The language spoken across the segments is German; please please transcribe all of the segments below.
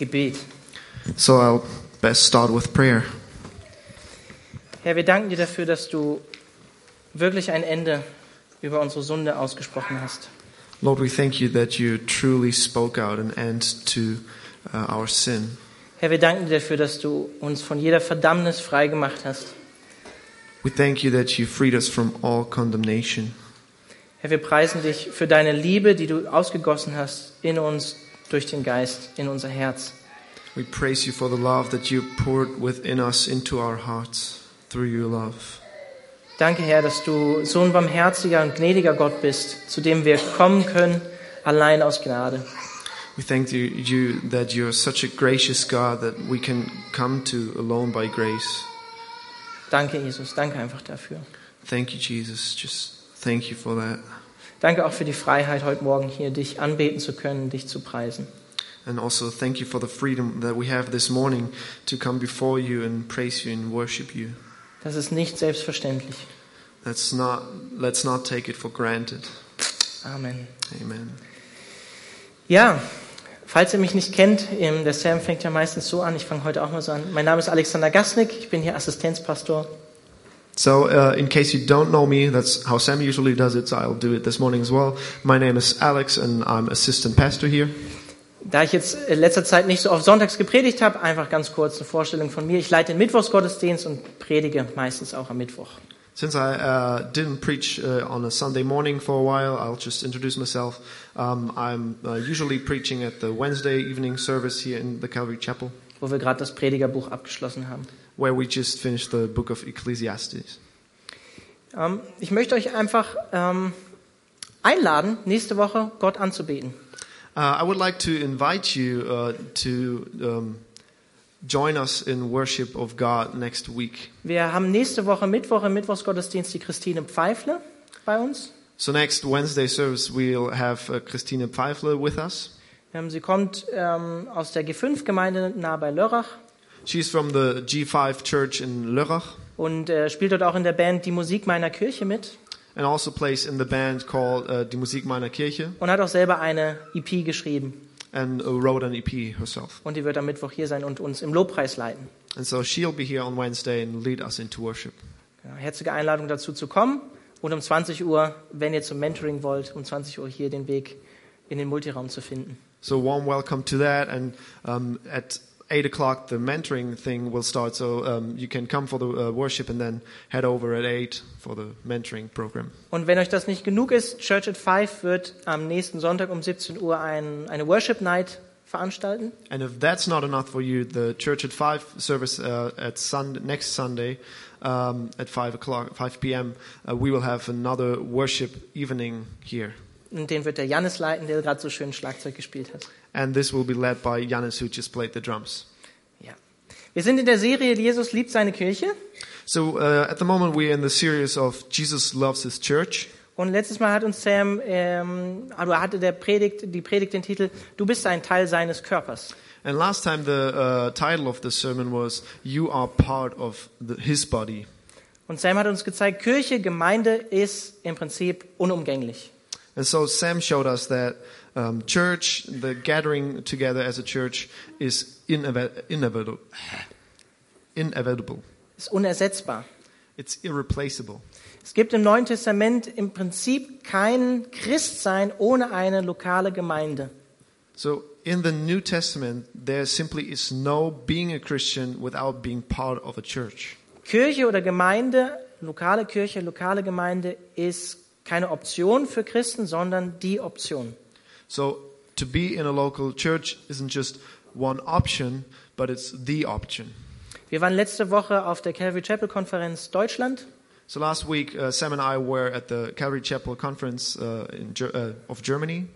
Gebet. So I'll best start with prayer. Herr, wir danken dir dafür, dass du wirklich ein Ende über unsere Sünde ausgesprochen hast. Lord, we thank you that you truly spoke out an end to uh, our sin. Herr, wir danken dir dafür, dass du uns von jeder Verdammnis frei gemacht hast. We thank you that you freed us from all condemnation. Herr, wir preisen dich für deine Liebe, die du ausgegossen hast in uns durch den Geist, in unser Herz. We praise you for the love that you poured within us into our hearts through your love. Danke, Herr, dass du so ein barmherziger und gnädiger Gott bist, zu dem wir kommen können, allein aus Gnade. We thank you, you that you're such a gracious God that we can come to alone by grace. Danke, Jesus. Danke einfach dafür. Thank you, Jesus. Just thank you for that. Danke auch für die Freiheit, heute Morgen hier dich anbeten zu können, dich zu preisen. And also thank you for the freedom that we have this morning to come before you and praise you and worship you. Das ist nicht selbstverständlich. That's not let's not take it for granted. Amen. Amen. Ja, falls ihr mich nicht kennt, der Sam fängt ja meistens so an, ich fange heute auch mal so an. Mein Name ist Alexander Gasnick, ich bin hier Assistenzpastor. So, uh, in case you don't know me, that's how Sam usually does it, so I'll do it this morning as well. My name is Alex and I'm assistant pastor here. Da ich jetzt in letzter Zeit nicht so oft sonntags gepredigt habe, einfach ganz kurz eine Vorstellung von mir. Ich leite den Mittwochsgottesdienst und predige meistens auch am Mittwoch. Since I uh, didn't preach uh, on a Sunday morning for a while, I'll just introduce myself. Um, I'm uh, usually preaching at the Wednesday evening service here in the Calvary Chapel, wo wir gerade das Predigerbuch abgeschlossen haben. Where we just finished the book of Ecclesiastes. Ähm, ich möchte euch einfach ähm, einladen, nächste Woche Gott anzubeten. Uh, I would like to invite you uh, to um, join us in worship of God next week. Wir haben nächste Woche Mittwoch im Mittwochsgottesdienst die Christine Pfeifle bei uns. So next Wednesday service, we'll have uh, Christine Pfeifler with us. Ähm, sie kommt ähm, aus der G5-Gemeinde nahe bei Lörrach She's from the G5 Church in Lörrach und äh, spielt dort auch in der Band Die Musik meiner Kirche mit and also plays in the band called uh, Die Musik meiner Kirche und hat auch selber eine EP geschrieben. and uh, wrote an EP herself. Und die wird am Mittwoch hier sein und uns im Lobpreis leiten. And so she'll be here on Wednesday and lead us into worship. Ja, herzliche Einladung dazu zu kommen. Und um 20 Uhr, wenn ihr zum Mentoring wollt, um 20 Uhr hier den Weg in den Multiraum zu finden. So warm welcome to that. And um, at eight o'clock, the mentoring thing will start. So um, you can come for the uh, worship and then head over at eight for the mentoring program. Und wenn euch das nicht genug ist, Church at Five wird am nächsten Sonntag um 17 Uhr ein, eine Worship Night veranstalten. And if that's not enough for you, the church at five service uh, at Sunday, next Sunday um, at five o'clock, five p.m. Uh, we will have another worship evening here, Und den wird der Jannis leiten, der gerade so schön Schlagzeug gespielt hat. And this will be led by Janis, who just played the drums. Ja. Wir sind in der Serie Jesus liebt seine Kirche. So uh, at the moment, we're in the series of Jesus loves His church. Und letztes Mal hat uns Sam, ähm, also hatte der Predigt, die Predigt den Titel, du bist ein Teil seines Körpers. And last time, the uh, title of the sermon was "You are part of the, His body." Und Sam hat uns gezeigt, Kirche, Gemeinde ist im Prinzip unumgänglich. And so Sam showed us that um, church, the gathering together as a church, is. Inevitable. Ist unersetzbar. It's irreplaceable. Es gibt im Neuen Testament im Prinzip kein Christsein ohne eine lokale Gemeinde. So in the New Testament, there simply is no being a Christian without being part of a church. Kirche oder Gemeinde, lokale Kirche, lokale Gemeinde ist keine Option für Christen, sondern die Option. So to be in a local church isn't just one option, but it's the option. Wir waren letzte Woche auf der Calvary Chapel Konferenz Deutschland So last week, uh, Sam and I were at the Calvary Chapel conference uh, in uh, of Germany,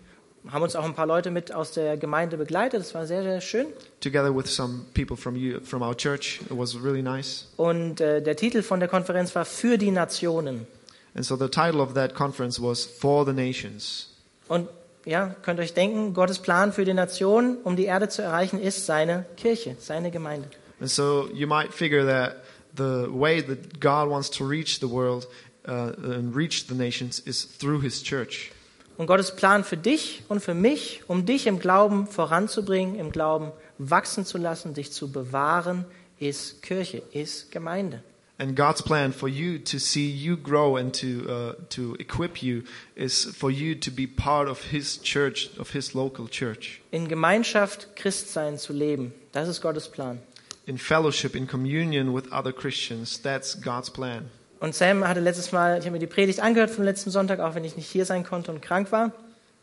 haben uns auch ein paar Leute mit aus der Gemeinde begleitet. Das war sehr, sehr schön. together with some people from you, from our church. It was really nice. Und äh, der Titel von der Konferenz war Für die Nationen. And so the title of that conference was For the Nations. Und ja, könnt euch denken, Gottes Plan für die Nationen, um die Erde zu erreichen, ist seine Kirche, seine Gemeinde. And so you might figure that the way that God wants to reach the world uh, and reach the nations is through His church. Und Gottes Plan für dich und für mich, um dich im Glauben voranzubringen, im Glauben wachsen zu lassen, dich zu bewahren, ist Kirche, ist Gemeinde. And God's plan for you to see you grow and to uh, to equip you is for you to be part of His church, of His local church, In Gemeinschaft Christsein zu leben, das ist Gottes Plan. in fellowship, in communion with other Christians. That's God's plan. Und Sam hatte letztes Mal, ich habe mir die Predigt angehört vom letzten Sonntag, auch wenn ich nicht hier sein konnte und krank war.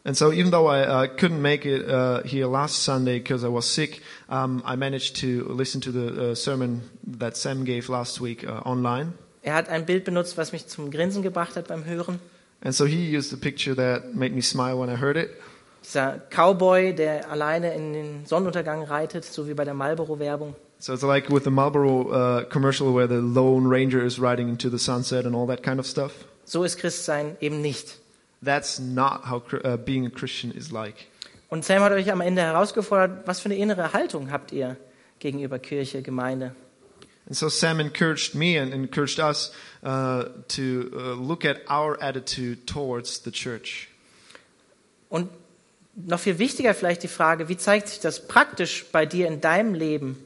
And so, even though I uh, couldn't make it uh, here last Sunday because I was sick, um, I managed to listen to the uh, sermon that Sam gave last week uh, online. Er hat ein Bild benutzt, was mich zum Grinsen gebracht hat beim Hören. And so he used a picture that made me smile when I heard it. Dieser Cowboy, der alleine in den Sonnenuntergang reitet, so wie bei der Marlboro-Werbung. So it's like with the Marlboro uh, commercial where the Lone Ranger is riding into the sunset and all that kind of stuff. So ist Christsein eben nicht. That's not how uh, being a Christian is like. Und Sam hat euch am Ende herausgefordert, was für eine innere Haltung habt ihr gegenüber Kirche, Gemeinde? And so Sam encouraged me and encouraged us uh, to uh, look at our attitude towards the church. Und noch viel wichtiger vielleicht die Frage, wie zeigt sich das praktisch bei dir in deinem Leben,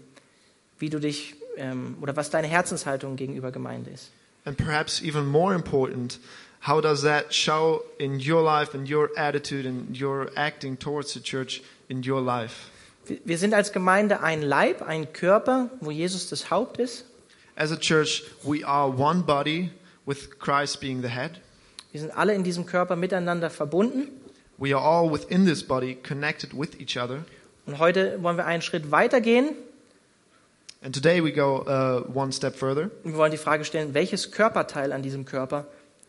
wie du dich ähm, oder was deine Herzenshaltung gegenüber Gemeinde ist? And perhaps even more important, how does that show in your life and your attitude and your acting towards the church in your life? Wir- sind als Gemeinde ein Leib, ein Körper, wo Jesus das Haupt ist. As a church, we are one body with Christ being the head. Wir sind alle in diesem Körper miteinander verbunden. We are all within this body connected with each other. Und heute wollen wir einen Schritt weiter gehen. And today we go uh, one step further Und wir wollen die Frage stellen, welches Körperteil an diesem Körper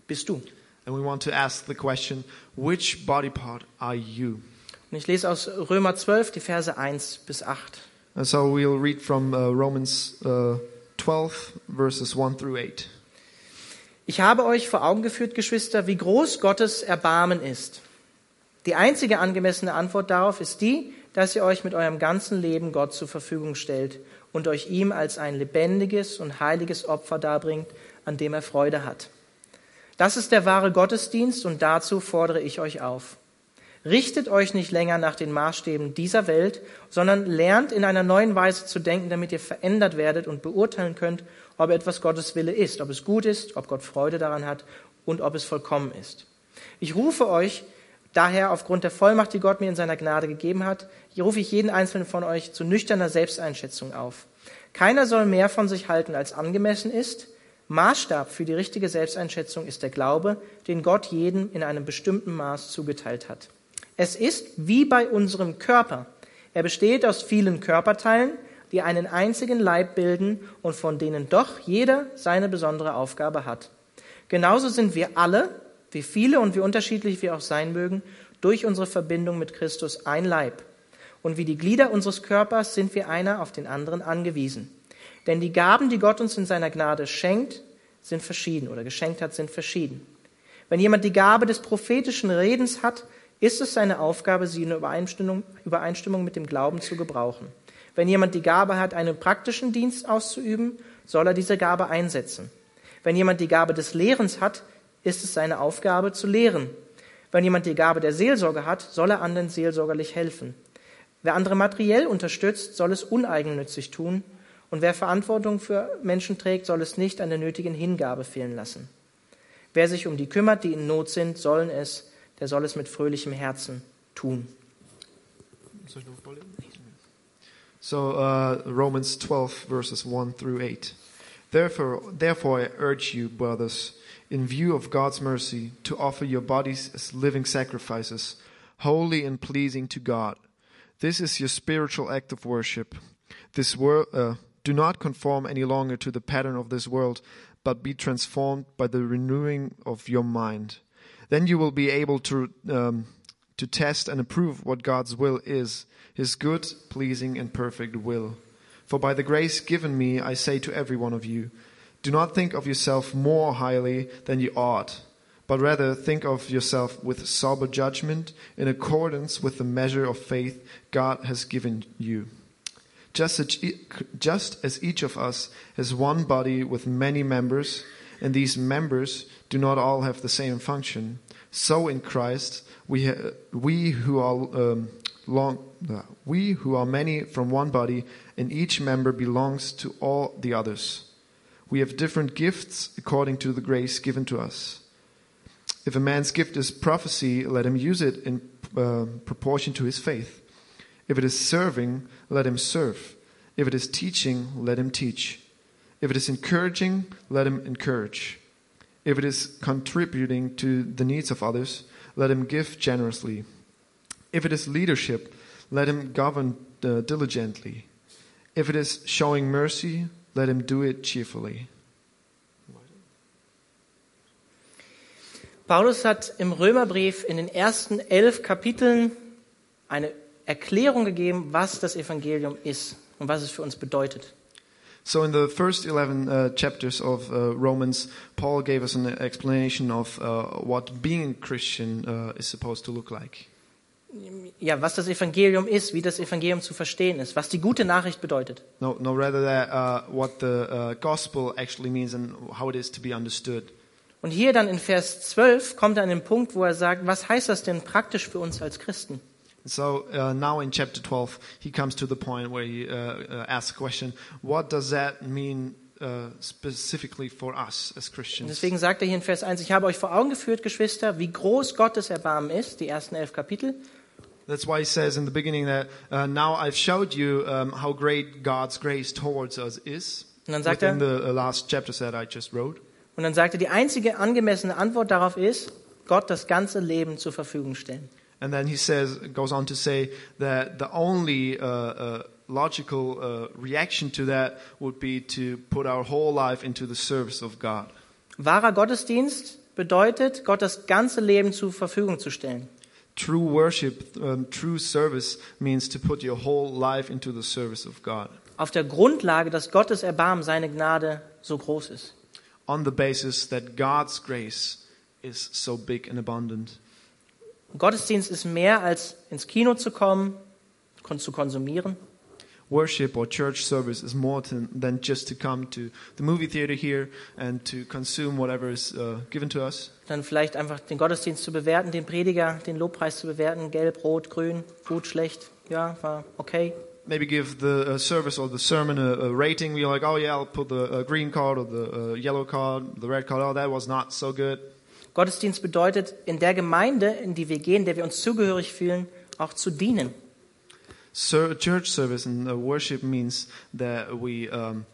bist du? and we want to ask the question which body part are you? Und ich lese aus Römer 12 die Verse 1 bis 8. And so we'll read from uh, Romans uh, 12, verses 1 through 8. Ich habe euch vor Augen geführt, Geschwister, wie groß Gottes Erbarmen ist. Die einzige angemessene Antwort darauf ist die, dass ihr euch mit eurem ganzen Leben Gott zur Verfügung stellt und euch ihm als ein lebendiges und heiliges Opfer darbringt, an dem er Freude hat. Das ist der wahre Gottesdienst und dazu fordere ich euch auf. Richtet euch nicht länger nach den Maßstäben dieser Welt, sondern lernt in einer neuen Weise zu denken, damit ihr verändert werdet und beurteilen könnt, ob etwas Gottes Wille ist, ob es gut ist, ob Gott Freude daran hat und ob es vollkommen ist. Ich rufe euch daher aufgrund der Vollmacht, die Gott mir in seiner Gnade gegeben hat, rufe ich jeden einzelnen von euch zu nüchterner Selbsteinschätzung auf. Keiner soll mehr von sich halten, als angemessen ist. Maßstab für die richtige Selbsteinschätzung ist der Glaube, den Gott jedem in einem bestimmten Maß zugeteilt hat. Es ist wie bei unserem Körper. Er besteht aus vielen Körperteilen, die einen einzigen Leib bilden und von denen doch jeder seine besondere Aufgabe hat. Genauso sind wir alle, wie viele und wie unterschiedlich wir auch sein mögen, durch unsere Verbindung mit Christus ein Leib. Und wie die Glieder unseres Körpers sind wir einer auf den anderen angewiesen. Denn die Gaben, die Gott uns in seiner Gnade schenkt, sind verschieden oder geschenkt hat, sind verschieden. Wenn jemand die Gabe des prophetischen Redens hat, ist es seine Aufgabe, sie in Übereinstimmung, Übereinstimmung mit dem Glauben zu gebrauchen. Wenn jemand die Gabe hat, einen praktischen Dienst auszuüben, soll er diese Gabe einsetzen. Wenn jemand die Gabe des Lehrens hat, ist es seine Aufgabe zu lehren. Wenn jemand die Gabe der Seelsorge hat, soll er anderen seelsorgerlich helfen. Wer andere materiell unterstützt, soll es uneigennützig tun. Und wer Verantwortung für Menschen trägt, soll es nicht an der nötigen Hingabe fehlen lassen. Wer sich um die kümmert, die in Not sind, sollen es, der soll es mit fröhlichem Herzen tun. So uh, Romans 12 verses 1 through 8. Therefore, therefore I urge you, brothers, in view of God's mercy, to offer your bodies as living sacrifices, holy and pleasing to God. This is your spiritual act of worship. This wor- uh, do not conform any longer to the pattern of this world, but be transformed by the renewing of your mind. Then you will be able to um, to test and approve what God's will is, His good, pleasing, and perfect will. For by the grace given me, I say to every one of you, do not think of yourself more highly than you ought, but rather think of yourself with sober judgment in accordance with the measure of faith God has given you. Just as, just as each of us has one body with many members, and these members do not all have the same function, So in Christ, we, we who are um, long, uh, we who are many from one body, and each member belongs to all the others. We have different gifts according to the grace given to us. If a man's gift is prophecy, let him use it in uh, proportion to his faith. If it is serving, let him serve. If it is teaching, let him teach. If it is encouraging, let him encourage. If it is contributing to the needs of others, let him give generously. If it is leadership, let him govern uh, diligently. If it is showing mercy, let him do it cheerfully. Paulus hat im Römerbrief in den ersten elf Kapiteln eine Erklärung gegeben, was das Evangelium ist und was es für uns bedeutet. So, in the first 11 uh, chapters of uh, Romans, Paul gave us an explanation of uh, what being a Christian uh, is supposed to look like. Ja, was das Evangelium ist, wie das Evangelium zu verstehen ist, was die gute Nachricht bedeutet. No, no, rather that uh, what the uh, gospel actually means and how it is to be understood. Und hier dann in Vers 12 kommt er an den Punkt, wo er sagt, was heißt das denn praktisch für uns als Christen? So uh, now in chapter 12, he comes to the point where he uh, uh, asks the question, what does that mean uh, specifically for us as Und Christians? deswegen sagt er hier in Vers 1, ich habe euch vor Augen geführt, Geschwister, wie groß Gottes Erbarmen ist, die ersten elf Kapitel. That's why he says in the beginning that uh, now I've showed you um, how great God's grace towards us is. Und dann sagt Within er, the uh, last chapters that I just wrote. und dann sagt er, die einzige angemessene Antwort darauf ist, Gott das ganze Leben zur Verfügung stellen. And then he says, goes on to say that the only uh, uh, logical uh, reaction to that would be to put our whole life into the service of God. Wahrer Gottesdienst bedeutet, Gott das ganze Leben zur Verfügung zu stellen. True worship, um, true service means to put your whole life into the service of God Auf der Grundlage, dass Gottes Erbarmen, seine Gnade so groß ist. on the basis that God's grace is so big and abundant. Gottesdienst ist mehr als ins Kino zu kommen, kon zu konsumieren. Worship or church service is more than just to come to the movie theater here and to consume whatever is uh, given to us. Dann vielleicht einfach den Gottesdienst zu bewerten, den Prediger, den Lobpreis zu bewerten, gelb, rot, grün, gut, schlecht, ja, war okay. maybe give the uh, service or the sermon a, a rating. We're like, oh yeah, I'll put the uh, green card or the uh, yellow card, the red card. Oh, that was not so good. Gottesdienst bedeutet, in der Gemeinde, in die wir gehen, der wir uns zugehörig fühlen, auch zu dienen. Ser- church service and uh, worship means that we um,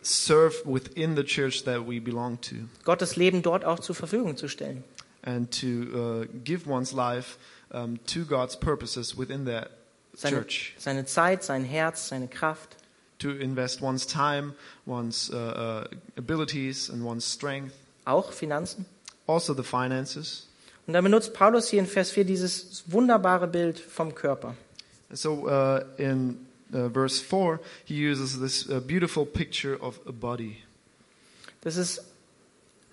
serve within the church that we belong to, Gottes Leben dort auch zur Verfügung zu stellen. and to uh, give one's life um, to God's purposes within that Seine, church. seine Zeit, sein Herz, seine Kraft. To invest one's time, one's uh, uh, abilities, and one's strength. Auch Finanzen. Also the finances. Und dann benutzt Paulus hier in Vers 4 dieses wunderbare Bild vom Körper. So uh, in uh, verse 4, he uses this uh, beautiful picture of a body. Das ist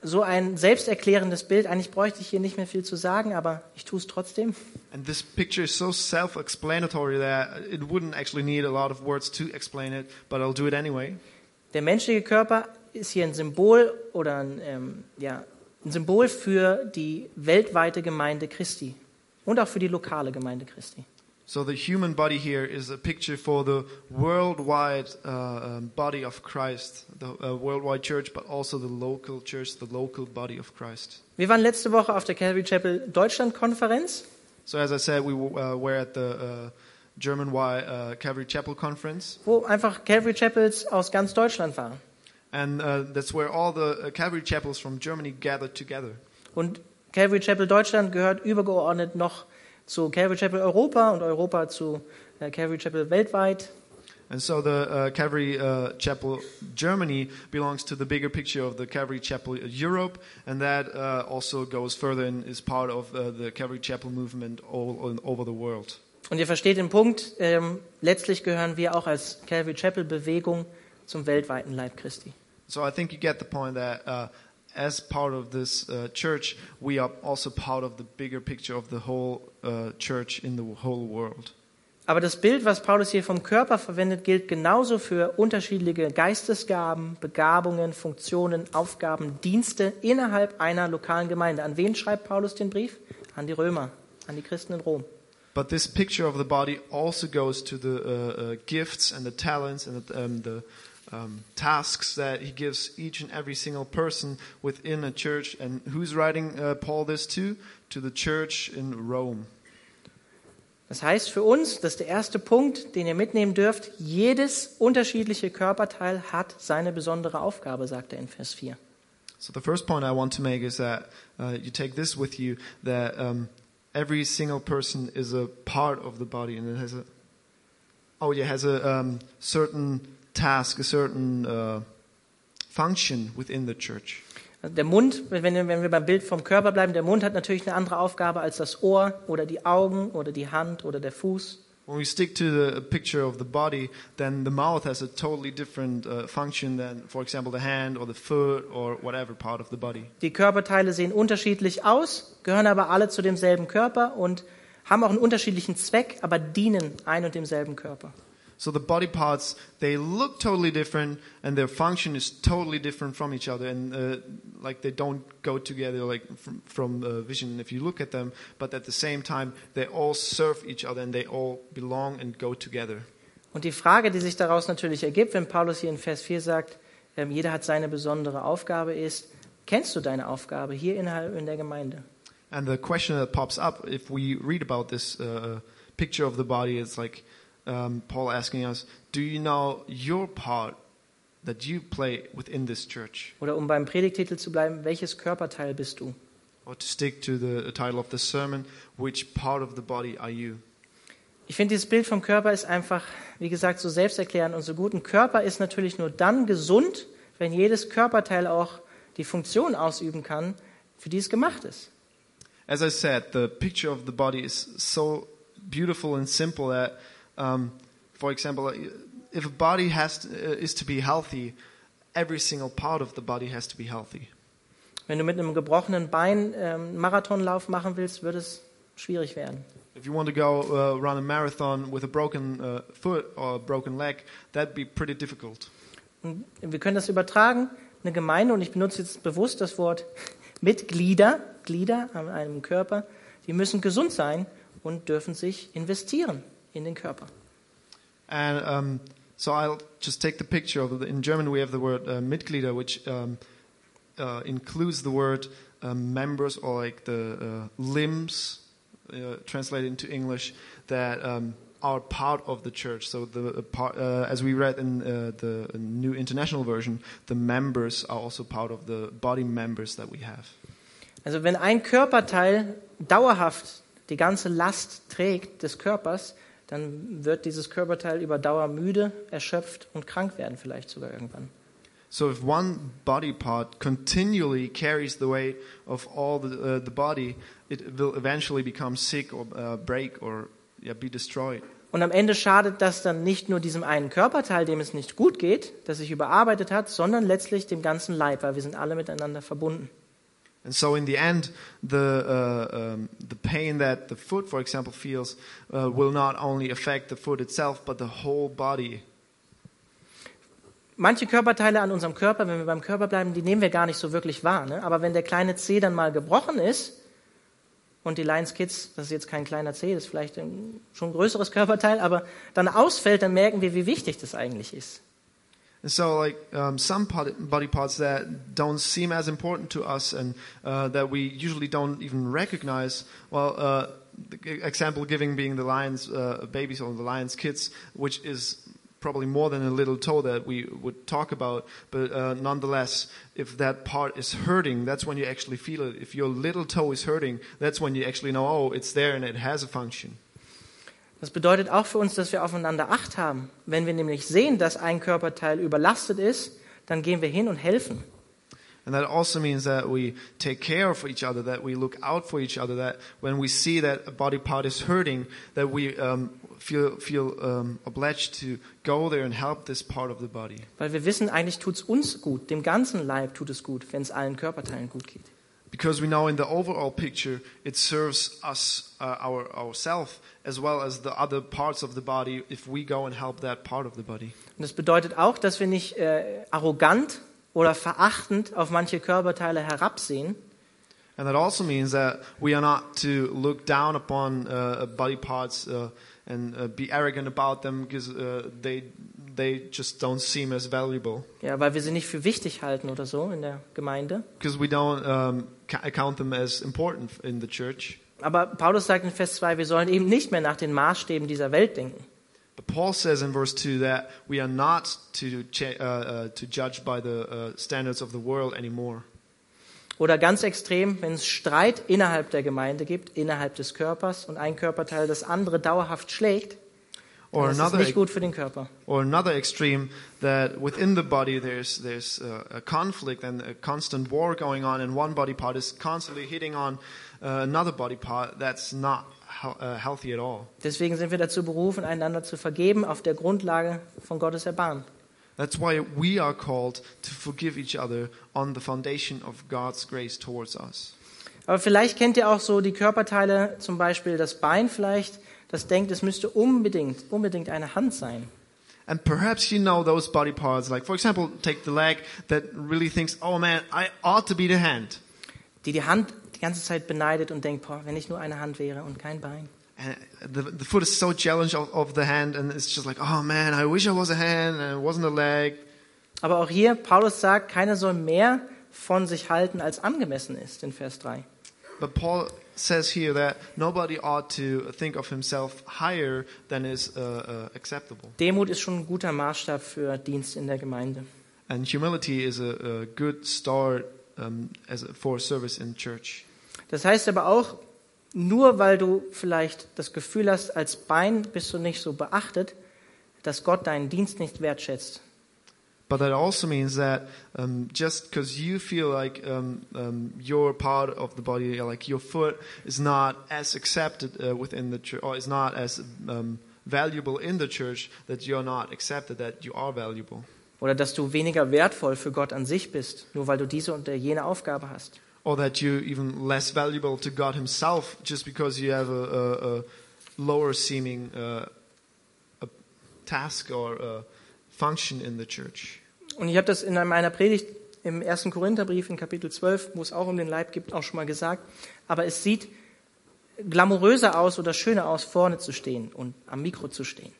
so ein selbsterklärendes Bild. Eigentlich bräuchte ich hier nicht mehr viel zu sagen, aber ich tue es trotzdem. And this picture is so self explanatory that it wouldn't actually need a lot of words to explain it, but I'll do it anyway. Der menschliche Körper ist hier ein Symbol oder ein, ähm, ja, ein Symbol für die weltweite Gemeinde Christi und auch für die lokale Gemeinde Christi. So the human body here is a picture for the worldwide uh, body of Christ, the uh, worldwide church, but also the local church, the local body of Christ. Wir waren letzte Woche auf der Calvary Chapel Deutschland Konferenz So as I said, we uh, were at the uh, German uh, Calvary Chapel conference, wo einfach Calvary Chapels aus ganz Deutschland waren. And uh, that's where all the uh, Calvary chapels from Germany gathered together. Und Calvary Chapel Deutschland gehört übergeordnet noch zu Calvary Chapel Europa und Europa zu äh, Calvary Chapel weltweit. And so the uh, Calvary uh, Chapel Germany belongs to the bigger picture of the Calvary Chapel Europe, and that uh, also goes further and is part of uh, the Calvary Chapel movement all, all over the world. Und ihr versteht den Punkt, ähm, letztlich gehören wir auch als Calvary Chapel Bewegung zum weltweiten Leib Christi. So I think you get the point that uh, as part of this uh, church, we are also part of the bigger picture of the whole uh, church in the whole world. Aber das Bild, was Paulus hier vom Körper verwendet, gilt genauso für unterschiedliche Geistesgaben, Begabungen, Funktionen, Aufgaben, Dienste innerhalb einer lokalen Gemeinde. An wen schreibt Paulus den Brief? An die Römer, an die Christen in Rom. But this picture of the body also goes to the uh, uh, gifts and the talents and the, um, the um, tasks that he gives each and every single person within a church. And who's writing uh, Paul this to? To the church in Rome. Das heißt für uns, das ist der erste Punkt, den ihr mitnehmen dürft, jedes unterschiedliche Körperteil hat seine besondere Aufgabe, sagt er in Vers 4. So the first point I want to make is that uh, you take this with you that um, every single person is a part of the body and it has a oh yeah has a um, certain task, a certain uh, function within the church. Also der Mund, wenn, wenn wir beim Bild vom Körper bleiben, der Mund hat natürlich eine andere Aufgabe als das Ohr oder die Augen oder die Hand oder der Fuß. When we stick to the picture of the body, then the mouth has a totally different uh, function than, for example, the hand or the foot or whatever part of the body. Die Körperteile sehen unterschiedlich aus, gehören aber alle zu demselben Körper und haben auch einen unterschiedlichen Zweck, aber dienen ein und demselben Körper. So the body parts, they look totally different and their function is totally different from each other and uh, like they don't go together like from, from uh, vision if you look at them, but at the same time they all serve each other and they all belong and go together. Und die Frage, die sich daraus natürlich ergibt, wenn Paulus hier in Vers 4 sagt, ähm, jeder hat seine besondere Aufgabe, ist, kennst du deine Aufgabe hier innerhalb in der Gemeinde? And the question that pops up if we read about this uh, picture of the body is like um, Paul asking us, do you know your part that you play within this church? Oder um beim Predigtitel zu bleiben, welches Körperteil bist du? Or to stick to the title of the sermon, which part of the body are you? Ich finde, dieses Bild vom Körper ist einfach, wie gesagt, so selbsterklärend und so gut. Ein Körper ist natürlich nur dann gesund, wenn jedes Körperteil auch die Funktion ausüben kann, für die es gemacht ist. As I said, the picture of the body is so beautiful and simple that, um, for example, if a body has to, uh, is to be healthy, every single part of the body has to be healthy. Wenn du mit einem gebrochenen Bein ähm, einen Marathonlauf machen willst, wird es schwierig werden. If you want to go uh, run a marathon with a broken uh, foot or a broken leg, that'd be pretty difficult. Und wir können das übertragen. Eine Gemeinde, und ich benutze jetzt bewusst das Wort Mitglieder, Glieder an einem Körper, die müssen gesund sein und dürfen sich investieren in den Körper. And um, so I'll just take the picture of it. In German, we have the word uh, Mitglieder, which um, uh, includes the word um, members or like the uh, limbs, uh, translated into English, that um, are part of the church. So the uh, part, uh, as we read in uh, the New International Version, the members are also part of the body members that we have. Also wenn ein Körperteil dauerhaft die ganze Last trägt des Körpers, dann wird dieses Körperteil über Dauer müde, erschöpft und krank werden vielleicht sogar irgendwann. So if one body part continually carries the weight of all the, uh, the body, it will eventually become sick or uh, break or yeah, be destroyed. Und am Ende schadet das dann nicht nur diesem einen Körperteil, dem es nicht gut geht, das sich überarbeitet hat, sondern letztlich dem ganzen Leib, weil wir sind alle miteinander verbunden. And so, in the end, the uh, um, the pain that the foot, for example, feels uh, will not only affect the foot itself, but the whole body. Manche Körperteile an unserem Körper, wenn wir beim Körper bleiben, die nehmen wir gar nicht so wirklich wahr. Ne? Aber wenn der kleine Zeh dann mal gebrochen ist und die Lions Kids, das ist jetzt kein kleiner Zeh, das ist vielleicht ein, schon ein größeres Körperteil, aber dann ausfällt, dann merken wir, wie wichtig das eigentlich ist. And so, like um, some body parts that don't seem as important to us and uh, that we usually don't even recognize. Well, uh, the example giving being the lion's uh, babies or the lion's kids, which is probably more than a little toe that we would talk about. But uh, nonetheless, if that part is hurting, that's when you actually feel it. If your little toe is hurting, that's when you actually know, oh, it's there and it has a function. Das bedeutet auch für uns, dass wir aufeinander Acht haben. Wenn wir nämlich sehen, dass ein Körperteil überlastet ist, dann gehen wir hin und helfen. And that also means that we take care of each other, that we look out for each other, that when we see that a body part is hurting, that we um, feel, feel um, obliged to go there and help this part of the body. Weil wir wissen, eigentlich tut es uns gut, dem ganzen Leib tut es gut, wenn es allen Körperteilen gut geht. Because we know in the overall picture it serves us, uh, our ourself, as well as the other parts of the body if we go and help that part of the body. Und das bedeutet auch, dass wir nicht äh, arrogant oder verachtend auf manche Körperteile herabsehen, And that also means that we are not to look down upon uh, body parts uh, and uh, be arrogant about them because uh, they they just don't seem as valuable. ja, weil wir sie nicht für wichtig halten oder so in der Gemeinde. Because we don't um, count them as important in the church. Aber Paulus sagt in Vers 2, wir sollen eben nicht mehr nach den Maßstäben dieser Welt denken. But Paul says in verse 2 that we are not to, uh, uh, to judge by the uh, standards of the world anymore. Oder ganz extrem, wenn es Streit innerhalb der Gemeinde gibt, innerhalb des Körpers und ein Körperteil das andere dauerhaft schlägt, Or ist das another, nicht gut für den Körper. or another extreme that within the body there's, there's uh, a conflict and a constant war going on, and one body part is constantly hitting on uh, another body part. That's not uh, healthy at all. Deswegen sind wir dazu berufen, einander zu vergeben auf der Grundlage von Gottes Erbarmen. That's why we are called to forgive each other on the foundation of God's grace towards us. Aber vielleicht kennt ihr auch so die Körperteile, zum Beispiel das Bein vielleicht, das denkt, es müsste unbedingt, unbedingt eine Hand sein. And perhaps you know those body parts, like for example, take the leg that really thinks, oh man, I ought to be the hand. Die die Hand die ganze Zeit beneidet und denkt, boah, wenn ich nur eine Hand wäre und kein Bein. And the, the foot is so jealous of, of the hand, and it's just like, oh man, I wish I was a hand and it wasn't a leg. Aber auch hier, Paulus sagt, keiner soll mehr von sich halten, als angemessen ist, in Vers 3. But Paul says here that nobody ought to think of himself higher than is uh, uh, acceptable. Demut ist schon ein guter Maßstab für Dienst in der Gemeinde. And humility is a, a good start um, as a, for service in church. Das heißt aber auch, nur weil du vielleicht das Gefühl hast, als Bein bist du nicht so beachtet, dass Gott deinen Dienst nicht wertschätzt. But that also means that um, just because you feel like um, um, you're part of the body, like your foot is not as accepted uh, within the church, or is not as um, valuable in the church, that you're not accepted, that you are valuable. Oder dass du weniger wertvoll für Gott an sich bist, nur weil du diese und jene Aufgabe hast. Or that you're even less valuable to God Himself just because you have a, a, a lower seeming uh, a task or a function in the church. Und ich habe das in meiner Predigt im ersten Korintherbrief in Kapitel 12, wo es auch um den Leib geht, auch schon mal gesagt. Aber es sieht glamouröser aus oder schöner aus, vorne zu stehen und am Mikro zu stehen.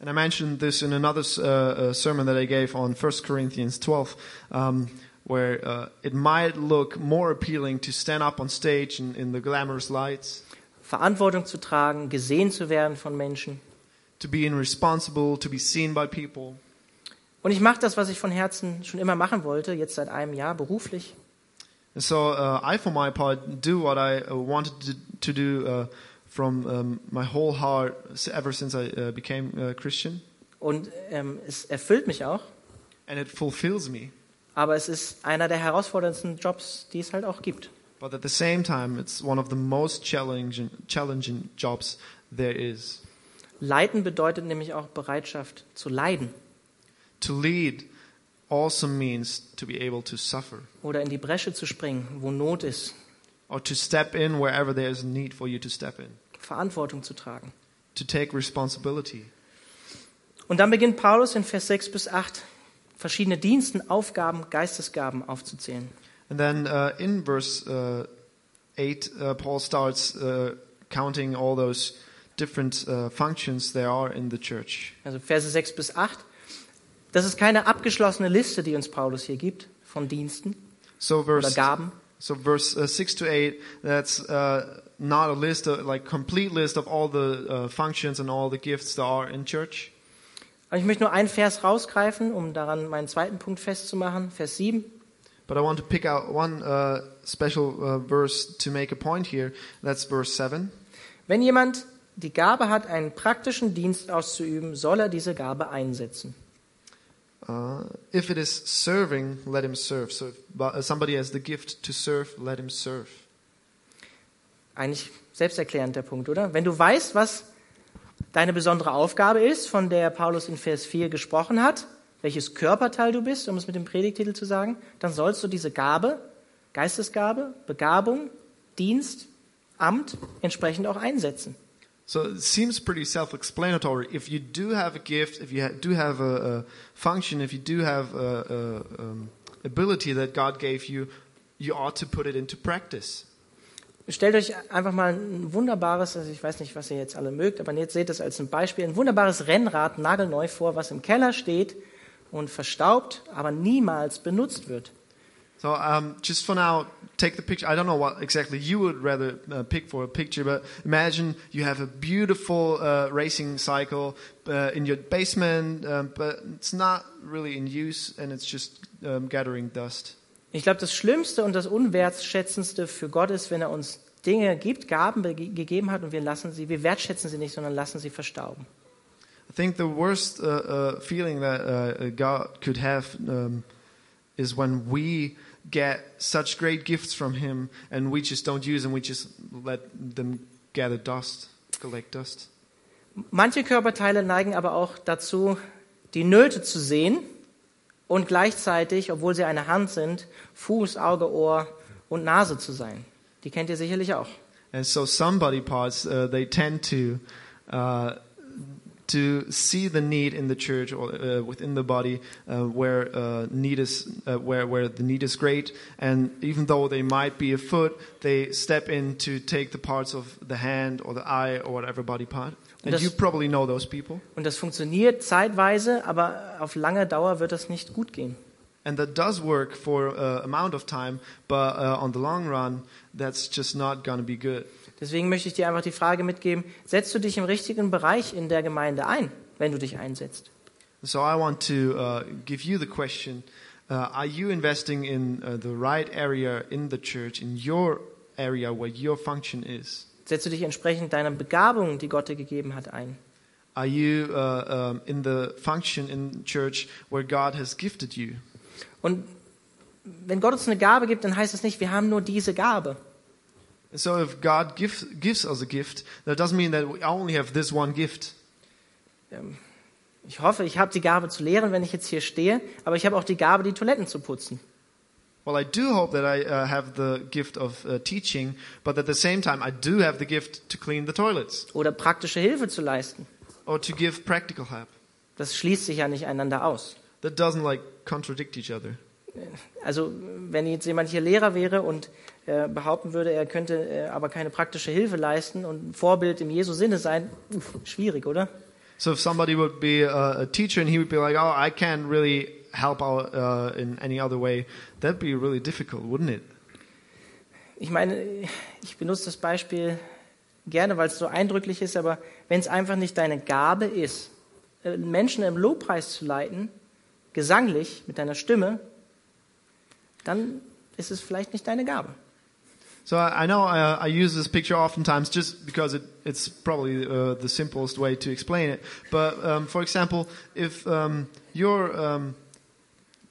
And I mentioned this in another uh, uh, sermon that I gave on 1 Corinthians 12, um, where uh, it might look more appealing to stand up on stage in, in the glamorous lights, Verantwortung zu tragen, gesehen zu werden von Menschen. to be responsible, to be seen by people. Und ich mache das, was ich von Herzen schon immer machen wollte, jetzt seit einem Jahr beruflich. So uh, I, for my part, do what I uh, wanted to, do uh, from um, my whole heart ever since I uh, became a Christian. Und ähm, es erfüllt mich auch. And it fulfills me. Aber es ist einer der herausforderndsten Jobs, die es halt auch gibt. But at the same time, it's one of the most challenging, challenging jobs there is. Leiten bedeutet nämlich auch Bereitschaft zu leiden To lead also means to be able to suffer oder in die Bresche zu springen, wo Not ist, or to step in wherever there is a need for you to step in, Verantwortung zu tragen. to take responsibility. Und dann beginnt Paulus in Vers 6 bis 8 verschiedene Diensten, Aufgaben, Geistesgaben aufzuzählen. And then uh, in verse uh, 8, uh, Paul starts uh, counting all those different uh, functions there are in the church. Also Verse 6 bis 8. Das ist keine abgeschlossene Liste, die uns Paulus hier gibt von Diensten So oder verse Gaben, so verse uh, 6 to 8 that's uh, not a list of, like complete list of all the uh, functions and all the gifts there are in church. Aber ich möchte nur einen Vers rausgreifen, um daran meinen zweiten Punkt festzumachen. Vers 7. But I want to pick out one uh, special uh, verse to make a point here. That's verse 7. Wenn jemand die Gabe hat, einen praktischen Dienst auszuüben, soll er diese Gabe einsetzen. Uh, if it is serving, let him serve. So if uh, somebody has the gift to serve, let him serve. Eigentlich selbsterklärend der Punkt, oder? Wenn du weißt, was deine besondere Aufgabe ist, von der Paulus in Vers 4 gesprochen hat, welches Körperteil du bist, um es mit dem Predigtitel zu sagen, dann sollst du diese Gabe Geistesgabe, Begabung, Dienst, Amt entsprechend auch einsetzen. So it seems pretty self-explanatory. If you do have a gift, if you do have a, a function, if you do have a, a um, ability that God gave you, you ought to put it into practice. Stellt euch einfach mal ein wunderbares, also ich weiß nicht, was ihr jetzt alle mögt, aber jetzt seht es als ein Beispiel, ein wunderbares Rennrad nagelneu vor, was im Keller steht und verstaubt, aber niemals benutzt wird. So um, just for now, take the picture. I don't know what exactly you would rather uh, pick for a picture, but imagine you have a beautiful uh, racing cycle uh, in your basement, um, but it's not really in use and it's just um, gathering dust. Ich glaube, das Schlimmste und das Unwertschätzendste für Gott ist, wenn er uns Dinge gibt, Gaben gegeben hat und wir lassen sie, wir wertschätzen sie nicht, sondern lassen sie verstauben. I think the worst uh, uh, feeling that uh, God could have um, is when we get such great gifts from Him and we just don't use them. We just let them gather dust, collect dust. Manche Körperteile neigen aber auch dazu, die Nöte zu sehen und gleichzeitig, obwohl sie eine Hand sind, Fuß, Auge, Ohr und Nase zu sein. Die kennt ihr sicherlich auch. And so some body parts uh, they tend to uh, to see the need in the church or uh, within the body uh, where uh, need is uh, where where the need is great, and even though they might be a foot, they step in to take the parts of the hand or the eye or whatever body part. And Das- you probably know those people. Und das funktioniert zeitweise, aber auf lange Dauer wird das nicht gut gehen. And that does work for a amount of time, but uh, on the long run, that's just not going to be good. Deswegen möchte ich dir einfach die Frage mitgeben, setzt du dich im richtigen Bereich in der Gemeinde ein, wenn du dich einsetzt? So I want to uh, give you the question: uh, Are you investing in uh, the right area in the church, in your area where your function is? Setzt du dich entsprechend deiner Begabung, die Gott dir gegeben hat, ein? Are you uh, um, in the function in church where God has gifted you? Und wenn Gott uns eine Gabe gibt, dann heißt das nicht, wir haben nur diese Gabe. And so if God gives gives us a gift, that doesn't mean that we only have this one gift. Ähm, Ich hoffe, ich habe die Gabe zu lehren, wenn ich jetzt hier stehe, aber ich habe auch die Gabe, die Toiletten zu putzen. Well, I do hope that I uh, have the gift of uh, teaching, but at the same time, I do have the gift to clean the toilets Oder praktische Hilfe zu leisten. or to give practical help. Das schließt sich ja nicht einander aus. That doesn't like contradict each other. Also wenn jetzt jemand hier Lehrer wäre und äh, behaupten würde, er könnte äh, aber keine praktische Hilfe leisten und ein Vorbild im Jesu Sinne sein, uff, schwierig, oder? So if somebody would be a, a teacher and he would be like, "Oh, I can't really help out uh, in any other way," that'd be really difficult, wouldn't it? Ich meine, ich benutze das Beispiel gerne, weil es so eindrücklich ist, aber wenn es einfach nicht deine Gabe ist, äh, Menschen im Lobpreis zu leiten, gesanglich mit deiner Stimme, dann ist es vielleicht nicht deine Gabe. So I, know uh, I use this picture oftentimes just because it, it's probably uh, the simplest way to explain it. But um, for example, if um, you're um,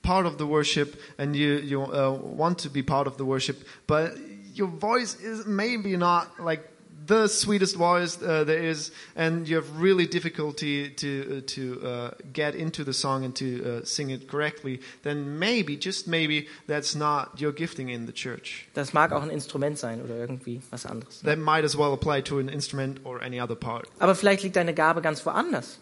part of the worship and you you uh, want to be part of the worship, but your voice is maybe not like the sweetest voice uh, there is, and you have really difficulty to uh, to uh, get into the song and to uh, sing it correctly, then maybe, just maybe, that's not your gifting in the church. Das mag auch ein Instrument sein oder irgendwie was anderes. That might as well apply to an instrument or any other part. Aber vielleicht liegt deine Gabe ganz woanders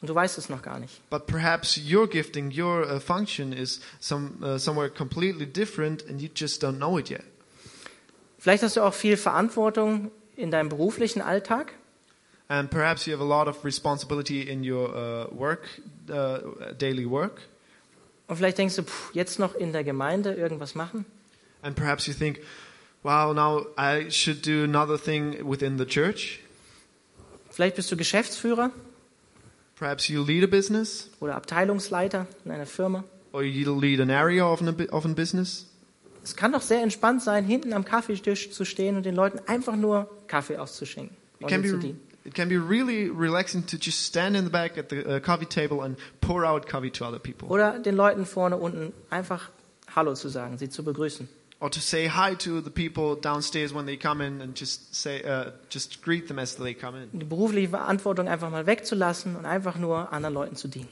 und du weißt es noch gar nicht. But perhaps your gifting, your uh, function is some uh, somewhere completely different, and you just don't know it yet. Vielleicht hast du auch viel Verantwortung in deinem beruflichen Alltag. And perhaps you have a lot of responsibility in your uh, work, uh, daily work. Und vielleicht denkst du, pff, jetzt noch in der Gemeinde irgendwas machen. And perhaps you think, wow, now I should do another thing within the church. Vielleicht bist du Geschäftsführer Perhaps you lead a business, oder Abteilungsleiter in einer Firma. or you lead an area of, an, of a business. Es kann doch sehr entspannt sein, hinten am Kaffeetisch zu stehen und den Leuten einfach nur Kaffee auszuschenken It und can be dienen. it can be really relaxing to just stand in the back at the uh, coffee table and pour out coffee to other people, Oder den Leuten vorne unten einfach Hallo zu sagen, sie zu begrüßen. or to say hi to the people downstairs when they come in and just say uh, just greet them as they come in. Die berufliche Verantwortung einfach mal wegzulassen und einfach nur anderen Leuten zu dienen.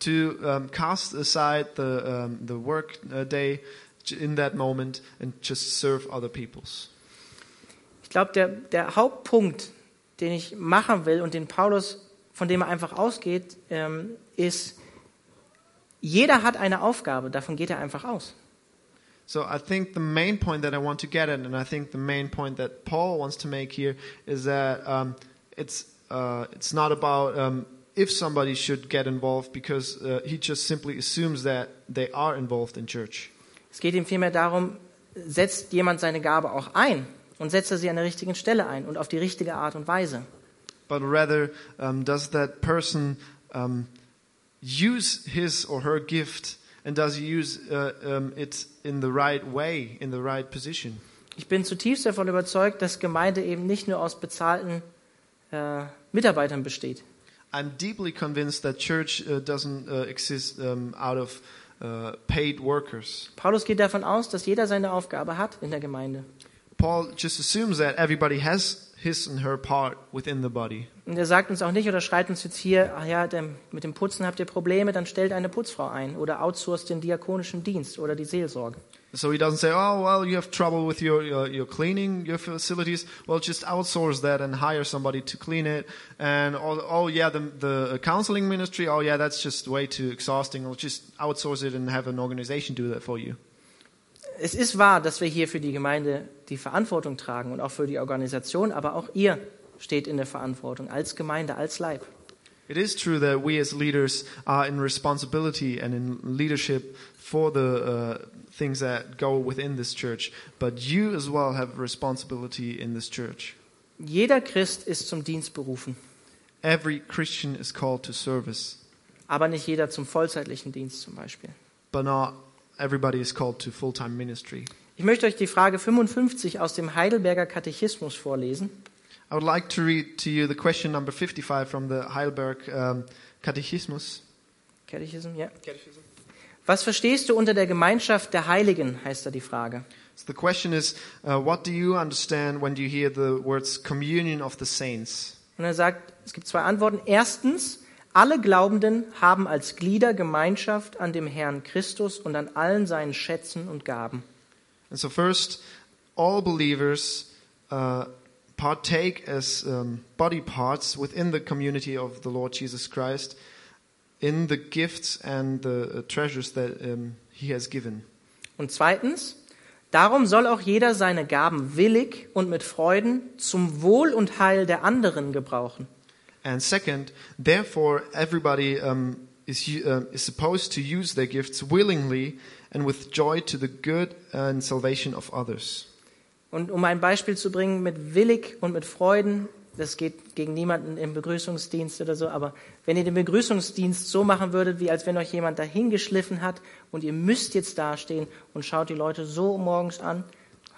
To um, cast aside the um, the work uh, day in that moment and just serve other peoples. Ich glaube, der, der Hauptpunkt, den ich machen will und den Paulus, von dem er einfach ausgeht, ähm, ist, jeder hat eine Aufgabe, davon geht er einfach aus. So I think the main point that I want to get at, and I think the main point that Paul wants to make here, is that um, it's uh, it's not about um, if somebody should get involved, because uh, he just simply assumes that they are involved in church. Es geht ihm vielmehr darum, setzt jemand seine Gabe auch ein und setzt er sie an der richtigen Stelle ein und auf die richtige Art und Weise. but rather um, does that person um, use his or her gift and does he use uh, um, it in the right way, in the right position? Ich bin zutiefst davon überzeugt, dass Gemeinde eben nicht nur aus bezahlten äh, Mitarbeitern besteht. I'm deeply convinced that church uh, doesn't uh, exist um, out of uh, paid workers. Paulus geht davon aus, dass jeder seine Aufgabe hat in der Gemeinde. Paul just assumes that everybody has his and her part within the body. Und er sagt uns auch nicht oder schreibt uns jetzt hier, ach ja, mit dem Putzen habt ihr Probleme, dann stellt eine Putzfrau ein oder outsourced den diakonischen Dienst oder die Seelsorge. So he doesn't say, "Oh, well, you have trouble with your, your your cleaning your facilities. Well, just outsource that and hire somebody to clean it." And oh, oh yeah, the the counseling ministry. Oh yeah, that's just way too exhausting. Well, just outsource it and have an organization do that for you. Es ist wahr, dass wir hier für die Gemeinde die Verantwortung tragen und auch für die Organisation, aber auch ihr steht in der Verantwortung als Gemeinde, als Leib. It is true that we as leaders are in responsibility and in leadership for the uh, things that go within this church, but you as well have responsibility in this church. Jeder Christ ist zum Dienst berufen, Every Christian is called to service, aber nicht jeder zum vollzeitlichen Dienst zum Beispiel. but not everybody is called to full-time ministry. Ich möchte euch die Frage 55 aus dem Heidelberger Katechismus vorlesen. I would like to read to you the question number 55 from the Heidelberg um, Catechismus. Katechism, ja. Was verstehst du unter der Gemeinschaft der Heiligen, heißt da die Frage. So the question is, uh, what do you understand when you hear the words communion of the saints? Und er sagt, es gibt zwei Antworten. Erstens, alle Glaubenden haben als Glieder Gemeinschaft an dem Herrn Christus und an allen seinen Schätzen und Gaben. And so first, all believers uh, partake as um, body parts within the community of the Lord Jesus Christ in the gifts and the uh, treasures that um, He has given. Und zweitens, darum soll auch jeder seine Gaben willig und mit Freuden zum Wohl und Heil der anderen gebrauchen. And second, therefore, everybody um, is, uh, is supposed to use their gifts willingly and with joy to the good and salvation of others. Und um ein Beispiel zu bringen mit willig und mit Freuden, das geht gegen niemanden im Begrüßungsdienst oder so, aber wenn ihr den Begrüßungsdienst so machen würdet, wie als wenn euch jemand dahingeschliffen hat und ihr müsst jetzt dastehen und schaut die Leute so morgens an,